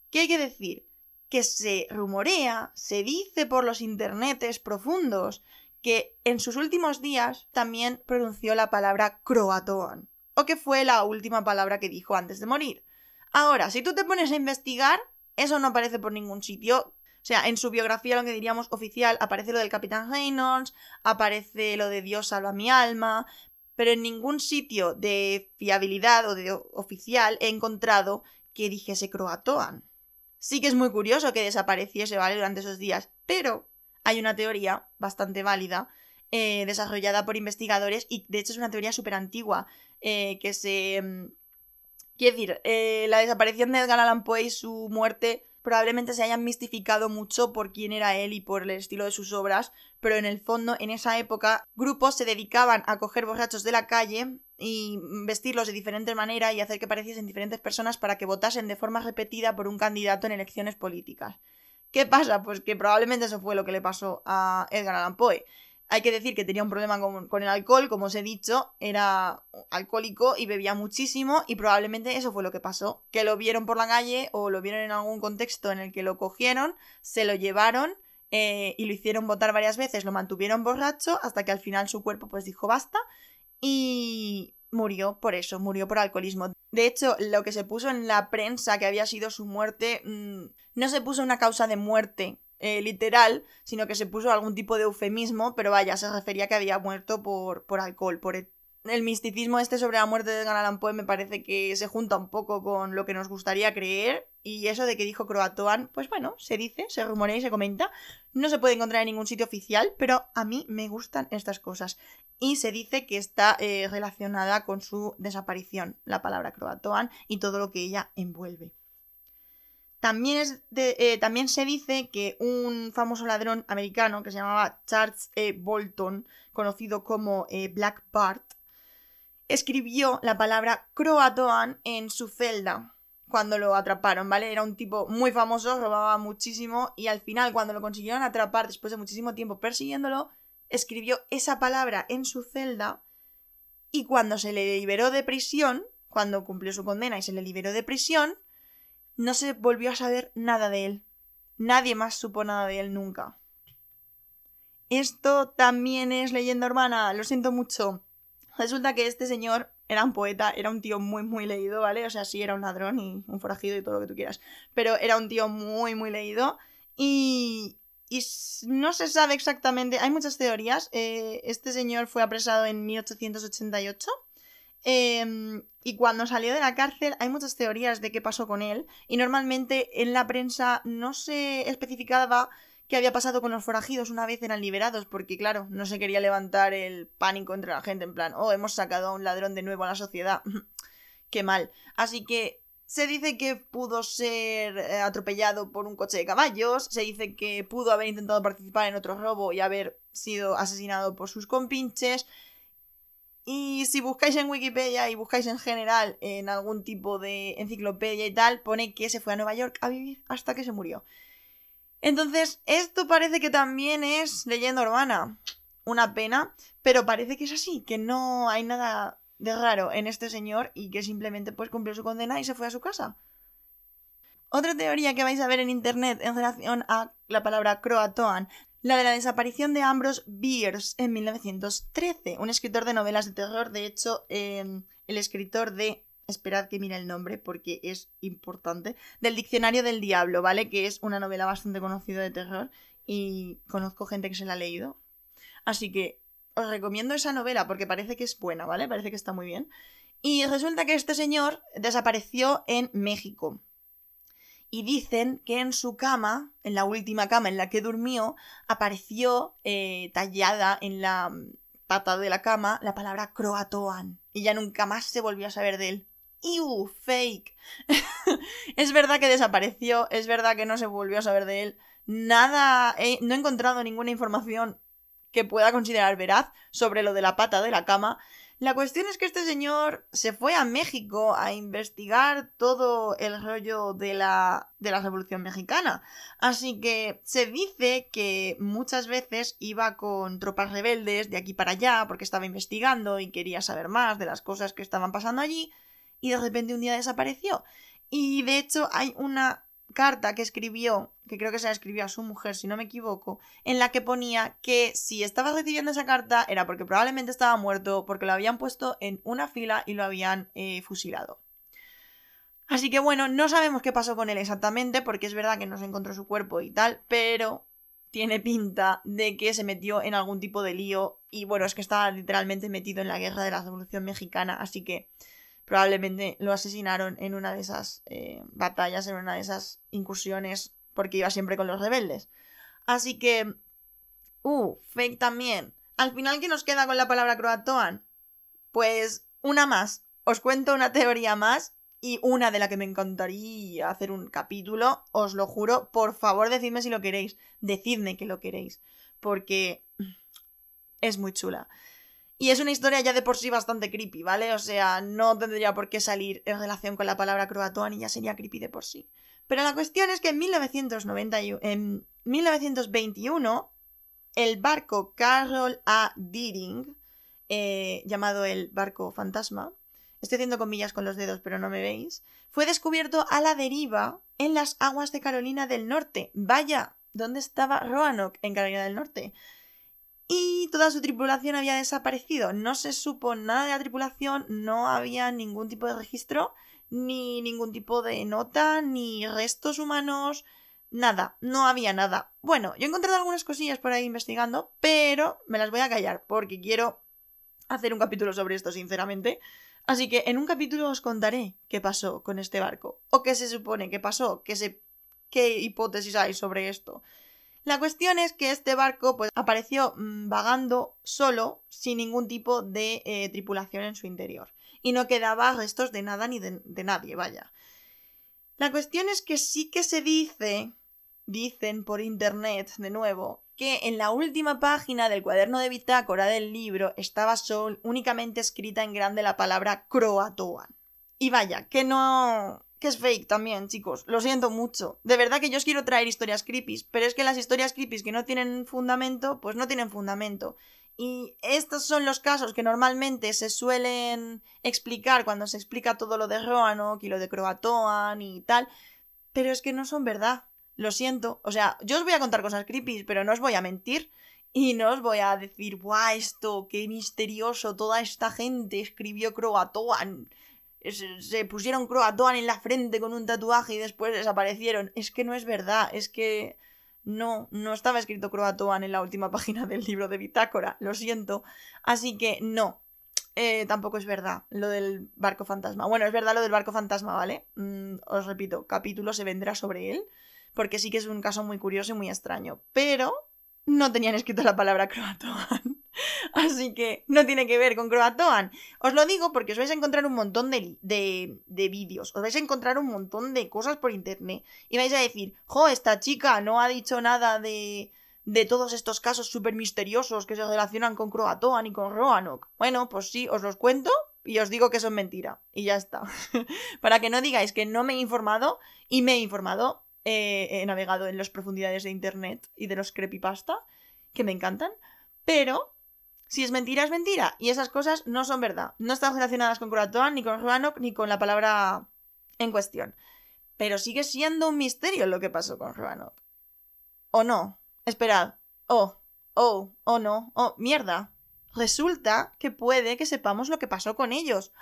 ¿Qué hay que decir? Que se rumorea, se dice por los internetes profundos, que en sus últimos días también pronunció la palabra croatoan, o que fue la última palabra que dijo antes de morir. Ahora, si tú te pones a investigar, eso no aparece por ningún sitio. O sea, en su biografía, lo que diríamos oficial, aparece lo del Capitán Reynolds, aparece lo de Dios salva mi alma, pero en ningún sitio de fiabilidad o de oficial he encontrado que dijese croatoan. Sí que es muy curioso que desapareciese, ¿vale? Durante esos días, pero hay una teoría bastante válida eh, desarrollada por investigadores y de hecho es una teoría súper antigua eh, que se... Quiere decir, eh, la desaparición de Edgar Allan Poe y su muerte probablemente se hayan mistificado mucho por quién era él y por el estilo de sus obras, pero en el fondo, en esa época, grupos se dedicaban a coger borrachos de la calle y vestirlos de diferente manera y hacer que pareciesen diferentes personas para que votasen de forma repetida por un candidato en elecciones políticas. ¿Qué pasa? Pues que probablemente eso fue lo que le pasó a Edgar Allan Poe. Hay que decir que tenía un problema con, el alcohol, como os he dicho, era alcohólico y bebía muchísimo y probablemente eso fue lo que pasó, que lo vieron por la calle o lo vieron en algún contexto en el que lo cogieron, se lo llevaron eh, y lo hicieron votar varias veces, lo mantuvieron borracho hasta que al final su cuerpo pues dijo basta y murió por eso, murió por alcoholismo. De hecho, lo que se puso en la prensa que había sido su muerte, mm, no se puso una causa de muerte eh, literal, sino que se puso algún tipo de eufemismo, pero vaya, se refería a que había muerto por, por alcohol, por el misticismo este sobre la muerte de Edgar Poe me parece que se junta un poco con lo que nos gustaría creer y eso de que dijo Croatoan, pues bueno, se dice, se rumorea y se comenta. No se puede encontrar en ningún sitio oficial, pero a mí me gustan estas cosas. Y se dice que está eh, relacionada con su desaparición, la palabra Croatoan y todo lo que ella envuelve. También, eh, también se dice que un famoso ladrón americano que se llamaba Charles E. Bolton, conocido como eh, Black Bart, escribió la palabra Croatoan en su celda cuando lo atraparon, ¿vale? Era un tipo muy famoso, robaba muchísimo y al final cuando lo consiguieron atrapar después de muchísimo tiempo persiguiéndolo, escribió esa palabra en su celda y cuando se le liberó de prisión, cuando cumplió su condena y se le liberó de prisión, no se volvió a saber nada de él. Nadie más supo nada de él nunca. Esto también es leyenda urbana, lo siento mucho. Resulta que este señor era un poeta, era un tío muy, muy leído, ¿vale? O sea, sí, era un ladrón y un forajido y todo lo que tú quieras. Pero era un tío muy, muy leído. Y, y no se sabe exactamente, hay muchas teorías. Eh, este señor fue apresado en 1888. Em, y cuando salió de la cárcel hay muchas teorías de qué pasó con él. Y normalmente en la prensa no se especificaba qué había pasado con los forajidos una vez eran liberados, porque claro, no se quería levantar el pánico entre la gente, en plan, oh, hemos sacado a un ladrón de nuevo a la sociedad. qué mal. Así que se dice que pudo ser eh, atropellado por un coche de caballos, se dice que pudo haber intentado participar en otro robo y haber sido asesinado por sus compinches. Y si buscáis en Wikipedia y buscáis en general en algún tipo de enciclopedia y tal, pone que se fue a Nueva York a vivir hasta que se murió. Entonces, esto parece que también es leyenda urbana. Una pena, pero parece que es así, que no hay nada de raro en este señor y que simplemente pues cumplió su condena y se fue a su casa. Otra teoría que vais a ver en internet en relación a la palabra croatoan, la de la desaparición de Ambrose Bierce en 1913, un escritor de novelas de terror, de hecho, eh, el escritor de esperad que mire el nombre porque es importante, del Diccionario del Diablo, ¿vale? Que es una novela bastante conocida de terror y conozco gente que se la ha leído. Así que os recomiendo esa novela porque parece que es buena, ¿vale? Parece que está muy bien. Y resulta que este señor desapareció en México. Y dicen que en su cama, en la última cama en la que durmió, apareció eh, tallada en la pata de la cama la palabra Croatoan. Y ya nunca más se volvió a saber de él. ¡Iu! Fake. es verdad que desapareció, es verdad que no se volvió a saber de él. Nada, no he encontrado ninguna información que pueda considerar veraz sobre lo de la pata de la cama. La cuestión es que este señor se fue a México a investigar todo el rollo de la, de la Revolución Mexicana. Así que se dice que muchas veces iba con tropas rebeldes de aquí para allá porque estaba investigando y quería saber más de las cosas que estaban pasando allí y de repente un día desapareció. Y de hecho hay una carta que escribió, que creo que se la escribió a su mujer, si no me equivoco, en la que ponía que si estaba recibiendo esa carta era porque probablemente estaba muerto, porque lo habían puesto en una fila y lo habían eh, fusilado. Así que bueno, no sabemos qué pasó con él exactamente, porque es verdad que no se encontró su cuerpo y tal, pero tiene pinta de que se metió en algún tipo de lío y bueno, es que estaba literalmente metido en la guerra de la Revolución Mexicana, así que probablemente lo asesinaron en una de esas eh, batallas, en una de esas incursiones, porque iba siempre con los rebeldes. Así que... Uh, fake también. Al final, ¿qué nos queda con la palabra croatoan? Pues una más. Os cuento una teoría más y una de la que me encantaría hacer un capítulo, os lo juro, por favor decidme si lo queréis, decidme que lo queréis, porque es muy chula. Y es una historia ya de por sí bastante creepy, ¿vale? O sea, no tendría por qué salir en relación con la palabra croatoan y ya sería creepy de por sí. Pero la cuestión es que en, 1991, en 1921 el barco Carroll A. Deering, eh, llamado el barco fantasma, estoy haciendo comillas con los dedos pero no me veis, fue descubierto a la deriva en las aguas de Carolina del Norte. Vaya, ¿dónde estaba Roanoke en Carolina del Norte? Y toda su tripulación había desaparecido. No se supo nada de la tripulación, no había ningún tipo de registro, ni ningún tipo de nota, ni restos humanos, nada, no había nada. Bueno, yo he encontrado algunas cosillas por ahí investigando, pero me las voy a callar porque quiero hacer un capítulo sobre esto, sinceramente. Así que en un capítulo os contaré qué pasó con este barco. O qué se supone que pasó, qué, se... qué hipótesis hay sobre esto. La cuestión es que este barco pues, apareció mm, vagando solo, sin ningún tipo de eh, tripulación en su interior. Y no quedaba restos de nada ni de, nadie, vaya. La cuestión es que sí que se dice, dicen por internet de nuevo, que en la última página del cuaderno de bitácora del libro estaba solo únicamente escrita en grande la palabra croatoan. Y vaya, que no... que es fake también, chicos. Lo siento mucho. De verdad que yo os quiero traer historias creepy, pero es que las historias creepy que no tienen fundamento, pues no tienen fundamento. Y estos son los casos que normalmente se suelen explicar cuando se explica todo lo de Roanoke y lo de Croatoan y tal, pero es que no son verdad. Lo siento. O sea, yo os voy a contar cosas creepy, pero no os voy a mentir. Y no os voy a decir, ¡buah, esto, qué misterioso! Toda esta gente escribió Croatoan. Se, pusieron Croatoan en la frente con un tatuaje y después desaparecieron. Es que no es verdad, es que. No, no estaba escrito Croatoan en la última página del libro de Bitácora, lo siento. Así que no, eh, tampoco es verdad lo del barco fantasma. Bueno, es verdad lo del barco fantasma, ¿vale? Mm, os repito, capítulo se vendrá sobre él porque sí que es un caso muy curioso y muy extraño. Pero no tenían escrito la palabra croatoan. Así que no tiene que ver con croatoan. Os lo digo porque os vais a encontrar un montón de, de, de vídeos, os vais a encontrar un montón de cosas por internet y vais a decir, jo, esta chica no ha dicho nada de, de todos estos casos súper misteriosos que se relacionan con Croatoan y con Roanoke. Bueno, pues sí, os los cuento y os digo que son mentira. Y ya está. Para que no digáis que no me he informado y me he informado he navegado en las profundidades de Internet y de los creepypasta, que me encantan, pero si es mentira, es mentira. Y esas cosas no son verdad. No están relacionadas con Croatoan, ni con Roanoke, ni con la palabra en cuestión. Pero sigue siendo un misterio lo que pasó con Roanoke. ¿O no? Esperad. Oh, oh, oh no, oh, mierda. Resulta que puede que sepamos lo que pasó con ellos.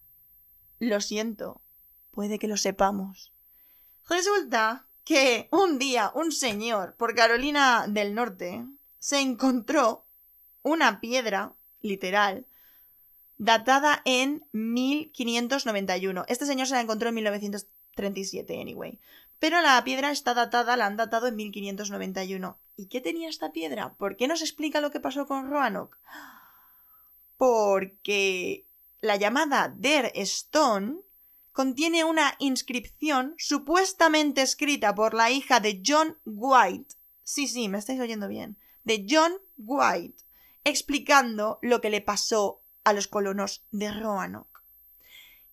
Lo siento. Puede que lo sepamos. Resulta que un día un señor por Carolina del Norte se encontró una piedra, literal, datada en 1591. Este señor se la encontró en 1937, anyway. Pero la piedra está datada, la han datado en 1591. ¿Y qué tenía esta piedra? ¿Por qué nos explica lo que pasó con Roanoke? Porque la llamada Der Stone contiene una inscripción supuestamente escrita por la hija de John White. Sí, sí, me estáis oyendo bien. De John White, explicando lo que le pasó a los colonos de Roanoke.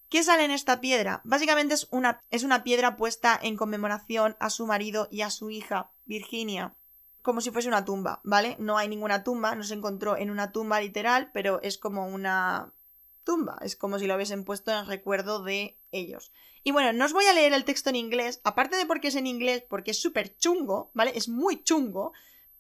¿Qué sale en esta piedra? Básicamente es una, es una piedra puesta en conmemoración a su marido y a su hija, Virginia, como si fuese una tumba, ¿vale? No hay ninguna tumba, no se encontró en una tumba literal, pero es como una tumba. Es como si lo hubiesen puesto en recuerdo de ellos. Y bueno, no os voy a leer el texto en inglés, aparte de porque es en inglés, porque es súper chungo, ¿vale? Es muy chungo,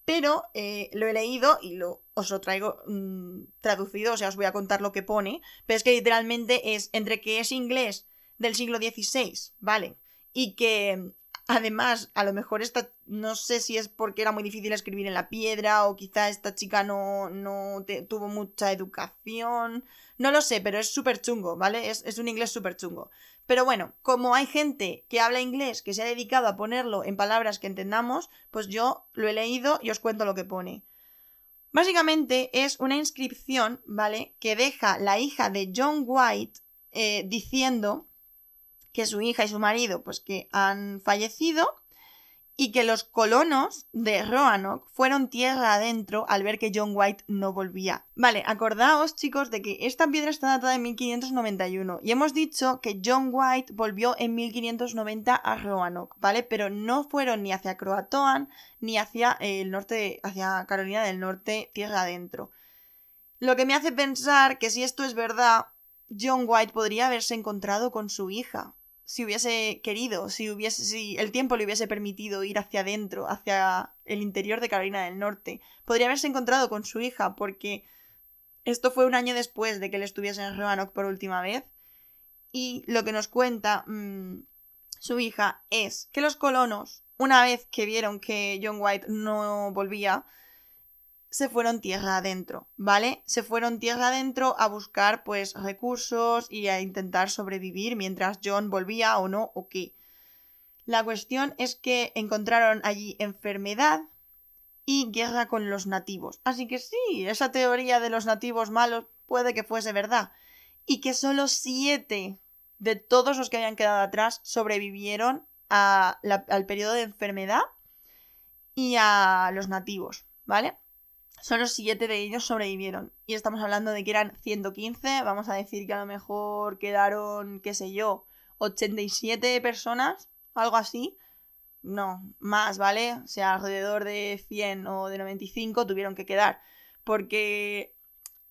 pero eh, lo he leído y lo, os lo traigo mm, traducido, o sea, os voy a contar lo que pone, pero es que literalmente es entre que es inglés del siglo XVI, ¿vale? Y que además, a lo mejor esta, no sé si es porque era muy difícil escribir en la piedra o quizá esta chica no, no tuvo mucha educación, no lo sé, pero es súper chungo, ¿vale? Es, es un inglés súper chungo. Pero bueno, como hay gente que habla inglés que se ha dedicado a ponerlo en palabras que entendamos, pues yo lo he leído y os cuento lo que pone. Básicamente es una inscripción, ¿vale? Que deja la hija de John White eh, diciendo que su hija y su marido, pues que han fallecido y que los colonos de Roanoke fueron tierra adentro al ver que John White no volvía. Vale, acordaos chicos de que esta piedra está datada en 1591 y hemos dicho que John White volvió en 1590 a Roanoke, ¿vale? Pero no fueron ni hacia Croatoan ni hacia el norte, hacia Carolina del Norte, tierra adentro. Lo que me hace pensar que si esto es verdad, John White podría haberse encontrado con su hija, si hubiese querido, si hubiese, si el tiempo le hubiese permitido ir hacia adentro, hacia el interior de Carolina del Norte, podría haberse encontrado con su hija, porque esto fue un año después de que él estuviese en Roanoke por última vez. Y lo que nos cuenta mm, su hija es que los colonos, una vez que vieron que John White no volvía, se fueron tierra adentro, ¿vale? Se fueron tierra adentro a buscar pues recursos y a intentar sobrevivir mientras John volvía o no o qué. La cuestión es que encontraron allí enfermedad y guerra con los nativos. Así que sí, esa teoría de los nativos malos puede que fuese verdad. Y que solo siete de todos los que habían quedado atrás sobrevivieron al periodo de enfermedad y a los nativos, ¿vale? Solo siete de ellos sobrevivieron. Y estamos hablando de que eran 115. Vamos a decir que a lo mejor quedaron, qué sé yo, 87 personas, algo así. No, más, ¿vale? O sea, alrededor de 100 o de 95 tuvieron que quedar. Porque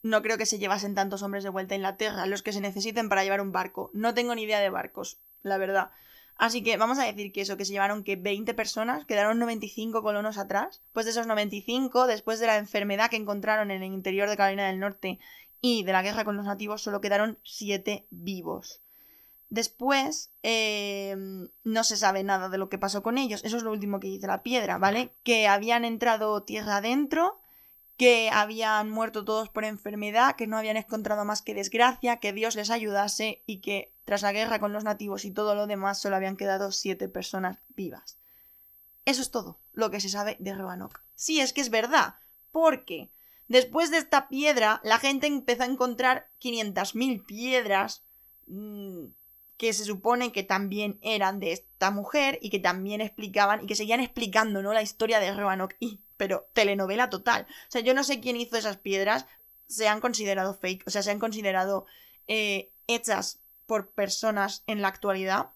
no creo que se llevasen tantos hombres de vuelta a Inglaterra, los que se necesiten para llevar un barco. No tengo ni idea de barcos, la verdad. Así que vamos a decir que eso, que se llevaron que 20 personas, quedaron 95 colonos atrás. Pues de esos 95, después de la enfermedad que encontraron en el interior de Carolina del Norte y de la guerra con los nativos, solo quedaron 7 vivos. Después, em, no se sabe nada de lo que pasó con ellos. Eso es lo último que dice la piedra, ¿vale? Que habían entrado tierra adentro que habían muerto todos por enfermedad, que no habían encontrado más que desgracia, que Dios les ayudase y que tras la guerra con los nativos y todo lo demás solo habían quedado siete personas vivas. Eso es todo lo que se sabe de Roanoke. Sí, es que es verdad, porque después de esta piedra la gente empezó a encontrar 500.000 piedras mmm, que se supone que también eran de esta mujer y que también explicaban y que seguían explicando, ¿no? La historia de Roanoke. Y, pero telenovela total. O sea, yo no sé quién hizo esas piedras. Se han considerado fake, o sea, se han considerado eh, hechas por personas en la actualidad.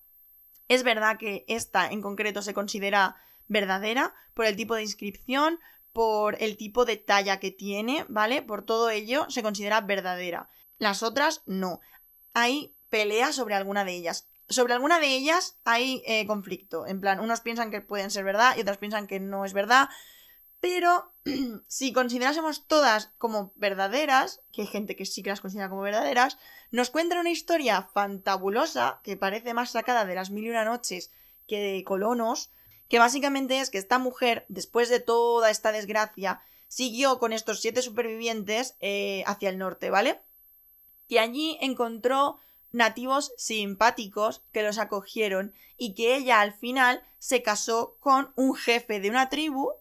Es verdad que esta en concreto se considera verdadera por el tipo de inscripción, por el tipo de talla que tiene, ¿vale? Por todo ello se considera verdadera. Las otras no. Hay pelea sobre alguna de ellas. Sobre alguna de ellas hay eh, conflicto. En plan, unos piensan que pueden ser verdad y otros piensan que no es verdad. Pero si considerásemos todas como verdaderas, que hay gente que sí que las considera como verdaderas, nos cuentan una historia fantabulosa que parece más sacada de las mil y una noches que de colonos, que básicamente es que esta mujer, después de toda esta desgracia, siguió con estos siete supervivientes eh, hacia el norte, ¿vale? Y allí encontró nativos simpáticos que los acogieron y que ella al final se casó con un jefe de una tribu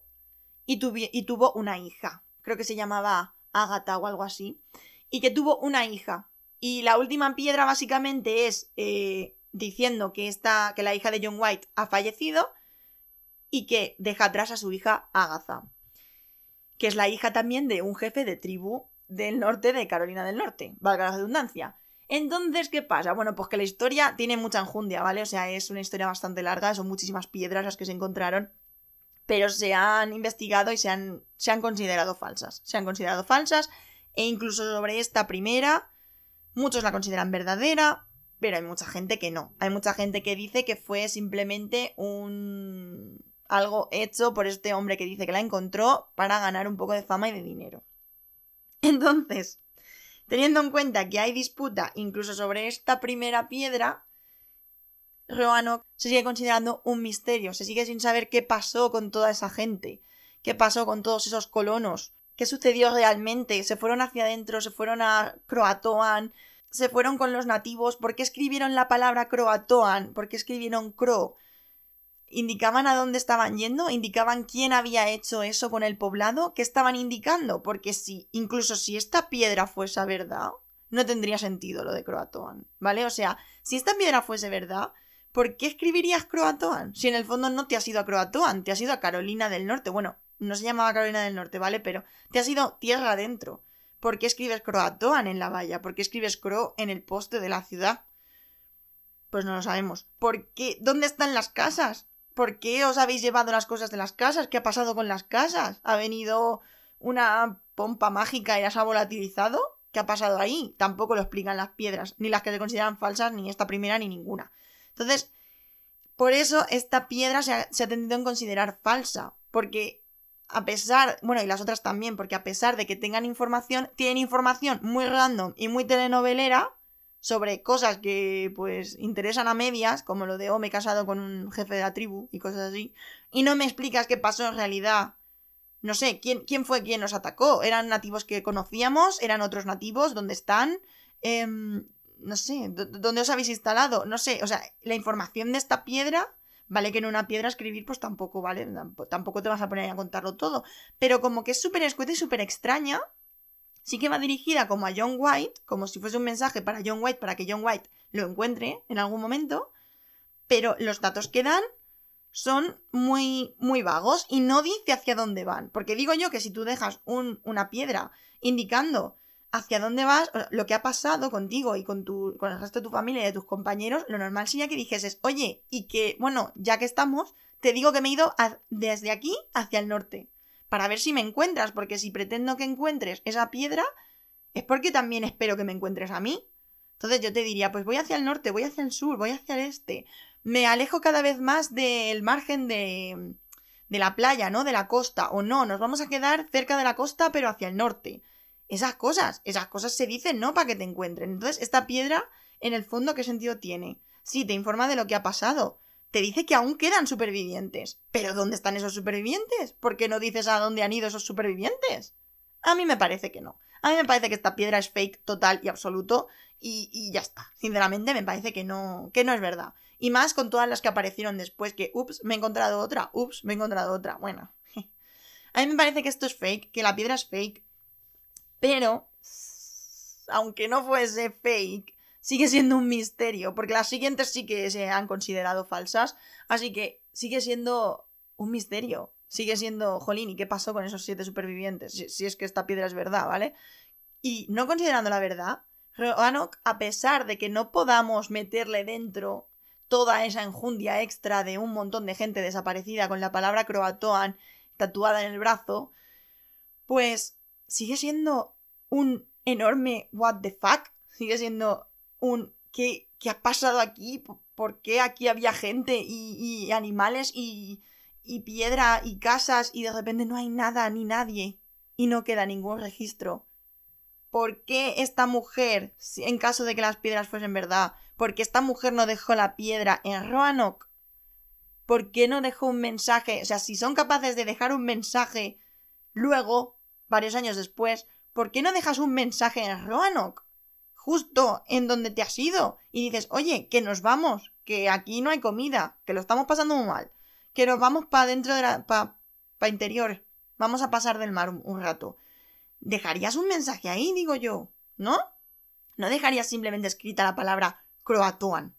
y, tuvo una hija. Creo que se llamaba Agatha o algo así. Y que tuvo una hija. Y la última piedra básicamente es eh, diciendo que, esta, que la hija de John White ha fallecido y que deja atrás a su hija Agatha, que es la hija también de un jefe de tribu del norte de Carolina del Norte, valga la redundancia. Entonces, ¿qué pasa? Bueno, pues que la historia tiene mucha enjundia, ¿vale? O sea, es una historia bastante larga, son muchísimas piedras las que se encontraron, pero se han investigado y se han, se han considerado falsas. Se han considerado falsas, e incluso sobre esta primera, Muchos la consideran verdadera, pero hay mucha gente que no. Hay mucha gente que dice que fue simplemente un algo hecho por este hombre que dice que la encontró para ganar un poco de fama y de dinero. Entonces, teniendo en cuenta que hay disputa incluso sobre esta primera piedra, Roanoke se sigue considerando un misterio, se sigue sin saber qué pasó con toda esa gente, qué pasó con todos esos colonos, qué sucedió realmente, se fueron hacia adentro, se fueron a Croatoan, se fueron con los nativos, ¿por qué escribieron la palabra Croatoan? ¿Por qué escribieron Cro? ¿Indicaban a dónde estaban yendo? ¿Indicaban quién había hecho eso con el poblado? ¿Qué estaban indicando? Porque si, incluso si esta piedra fuese verdad, no tendría sentido lo de Croatoan, ¿vale? O sea, si esta piedra fuese verdad, ¿por qué escribirías Croatoan? Si en el fondo no te has ido a Croatoan, te has ido a Carolina del Norte. Bueno, no se llamaba Carolina del Norte, ¿vale? Pero te has ido tierra adentro. ¿Por qué escribes Croatoan en la valla? ¿Por qué escribes Cro en el poste de la ciudad? Pues no lo sabemos. ¿Por qué? ¿Dónde están las casas? ¿Por qué os habéis llevado las cosas de las casas? ¿Qué ha pasado con las casas? ¿Ha venido una pompa mágica y las ha volatilizado? ¿Qué ha pasado ahí? Tampoco lo explican las piedras, ni las que se consideran falsas, ni esta primera, ni ninguna. Entonces, por eso esta piedra se ha, tendido en considerar falsa, porque a pesar, bueno, y las otras también, porque a pesar de que tengan información, tienen información muy random y muy telenovelera sobre cosas que pues interesan a medias, como lo de oh, me he casado con un jefe de la tribu y cosas así, y no me explicas qué pasó en realidad. No sé, ¿quién, quién fue quien nos atacó? ¿Eran nativos que conocíamos? ¿Eran otros nativos? ¿Dónde están? Eh, no sé, ¿dónde os habéis instalado? No sé, o sea, la información de esta piedra, vale que en una piedra escribir pues tampoco, ¿vale? Tampoco te vas a poner a contarlo todo, pero como que es súper escueta y súper extraña, sí que va dirigida como a John White, como si fuese un mensaje para John White, para que John White lo encuentre en algún momento, pero los datos que dan son muy, muy vagos y no dice hacia dónde van. Porque digo yo que si tú dejas un, una piedra indicando hacia dónde vas, lo que ha pasado contigo y con, tu, con el resto de tu familia y de tus compañeros, lo normal sería que dijeses, oye, y que, bueno, ya que estamos, te digo que me he ido desde aquí hacia el norte para ver si me encuentras, porque si pretendo que encuentres esa piedra, es porque también espero que me encuentres a mí. Entonces yo te diría, pues voy hacia el norte, voy hacia el sur, voy hacia el este. Me alejo cada vez más del margen de, de la playa, ¿no? De la costa. O no, nos vamos a quedar cerca de la costa, pero hacia el norte. Esas cosas, esas cosas se dicen, ¿no? Para que te encuentren. Entonces, esta piedra, en el fondo, ¿qué sentido tiene? Sí, te informa de lo que ha pasado, te dice que aún quedan supervivientes. Pero ¿dónde están esos supervivientes? ¿Por qué no dices a dónde han ido esos supervivientes? A mí me parece que no. A mí me parece que esta piedra es fake total y absoluto y, ya está. Sinceramente me parece que no, que no es verdad. Y más con todas las que aparecieron después que, ups, me he encontrado otra, ups, me he encontrado otra. Bueno. A mí me parece que esto es fake, que la piedra es fake. Pero, aunque no fuese fake, sigue siendo un misterio, porque las siguientes sí que se han considerado falsas, así que sigue siendo un misterio. Sigue siendo, jolín, ¿y qué pasó con esos siete supervivientes? Si, es que esta piedra es verdad, ¿vale? Y no considerando la verdad, Roanoke, a pesar de que no podamos meterle dentro toda esa enjundia extra de un montón de gente desaparecida con la palabra croatoan tatuada en el brazo, pues sigue siendo un enorme what the fuck, sigue siendo un ¿qué, qué ha pasado aquí? ¿Por qué aquí había gente y, y animales y, y piedra y casas y de repente no hay nada ni nadie y no queda ningún registro? ¿Por qué esta mujer, en caso de que las piedras fuesen verdad, por qué esta mujer no dejó la piedra en Roanoke? ¿Por qué no dejó un mensaje? O sea, si son capaces de dejar un mensaje luego, varios años después, ¿por qué no dejas un mensaje en Roanoke? justo en donde te has ido y dices, oye, que nos vamos, que aquí no hay comida, que lo estamos pasando muy mal, que nos vamos para dentro de la... para pa interior, vamos a pasar del mar un, rato. ¿Dejarías un mensaje ahí, digo yo? ¿No? No dejarías simplemente escrita la palabra croatoan.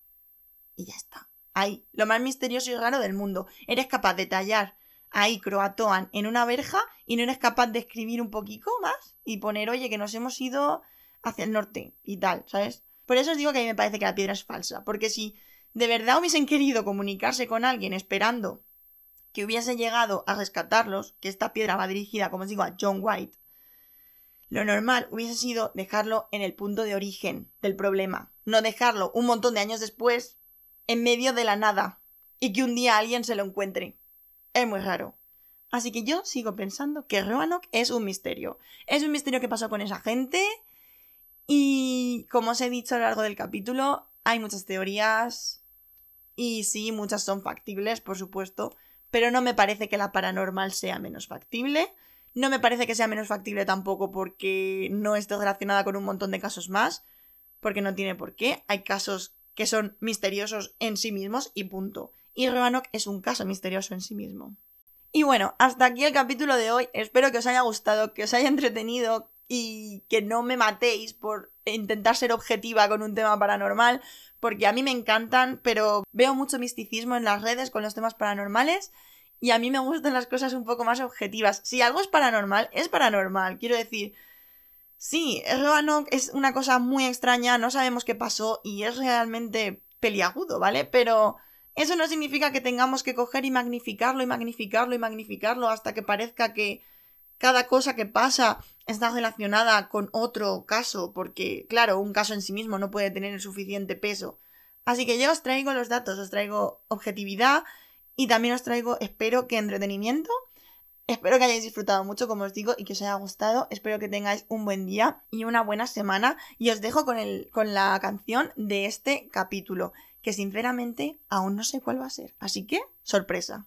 Y ya está. Ahí, lo más misterioso y raro del mundo. Eres capaz de tallar ahí croatoan en una verja y no eres capaz de escribir un poquito más y poner, oye, que nos hemos ido hacia el norte y tal, ¿sabes? Por eso os digo que a mí me parece que la piedra es falsa, porque si de verdad hubiesen querido comunicarse con alguien esperando que hubiese llegado a rescatarlos, que esta piedra va dirigida, como os digo, a John White, Lo normal hubiese sido dejarlo en el punto de origen del problema, no dejarlo un montón de años después en medio de la nada y que un día alguien se lo encuentre. Es muy raro. Así que yo sigo pensando que Roanoke es un misterio. Es un misterio que pasó con esa gente y como os he dicho a lo largo del capítulo, hay muchas teorías y sí, muchas son factibles, por supuesto, pero no me parece que la paranormal sea menos factible. No me parece que sea menos factible tampoco porque no esté relacionada con un montón de casos más, porque no tiene por qué. Hay casos que son misteriosos en sí mismos y punto. Y Roanoke es un caso misterioso en sí mismo. Y bueno, hasta aquí el capítulo de hoy. Espero que os haya gustado, que os haya entretenido y que no me matéis por intentar ser objetiva con un tema paranormal, porque a mí me encantan, pero veo mucho misticismo en las redes con los temas paranormales y a mí me gustan las cosas un poco más objetivas. Si algo es paranormal, es paranormal. Quiero decir, sí, Roanoke es una cosa muy extraña, no sabemos qué pasó y es realmente peliagudo, ¿vale? Pero eso no significa que tengamos que coger y magnificarlo y magnificarlo y magnificarlo hasta que parezca que cada cosa que pasa está relacionada con otro caso, porque, claro, un caso en sí mismo no puede tener el suficiente peso. Así que yo os traigo los datos, os traigo objetividad y también os traigo, espero que entretenimiento. Espero que hayáis disfrutado mucho, como os digo, y que os haya gustado. Espero que tengáis un buen día y una buena semana. Y os dejo con, el, con la canción de este capítulo, que sinceramente aún no sé cuál va a ser. Así que, sorpresa.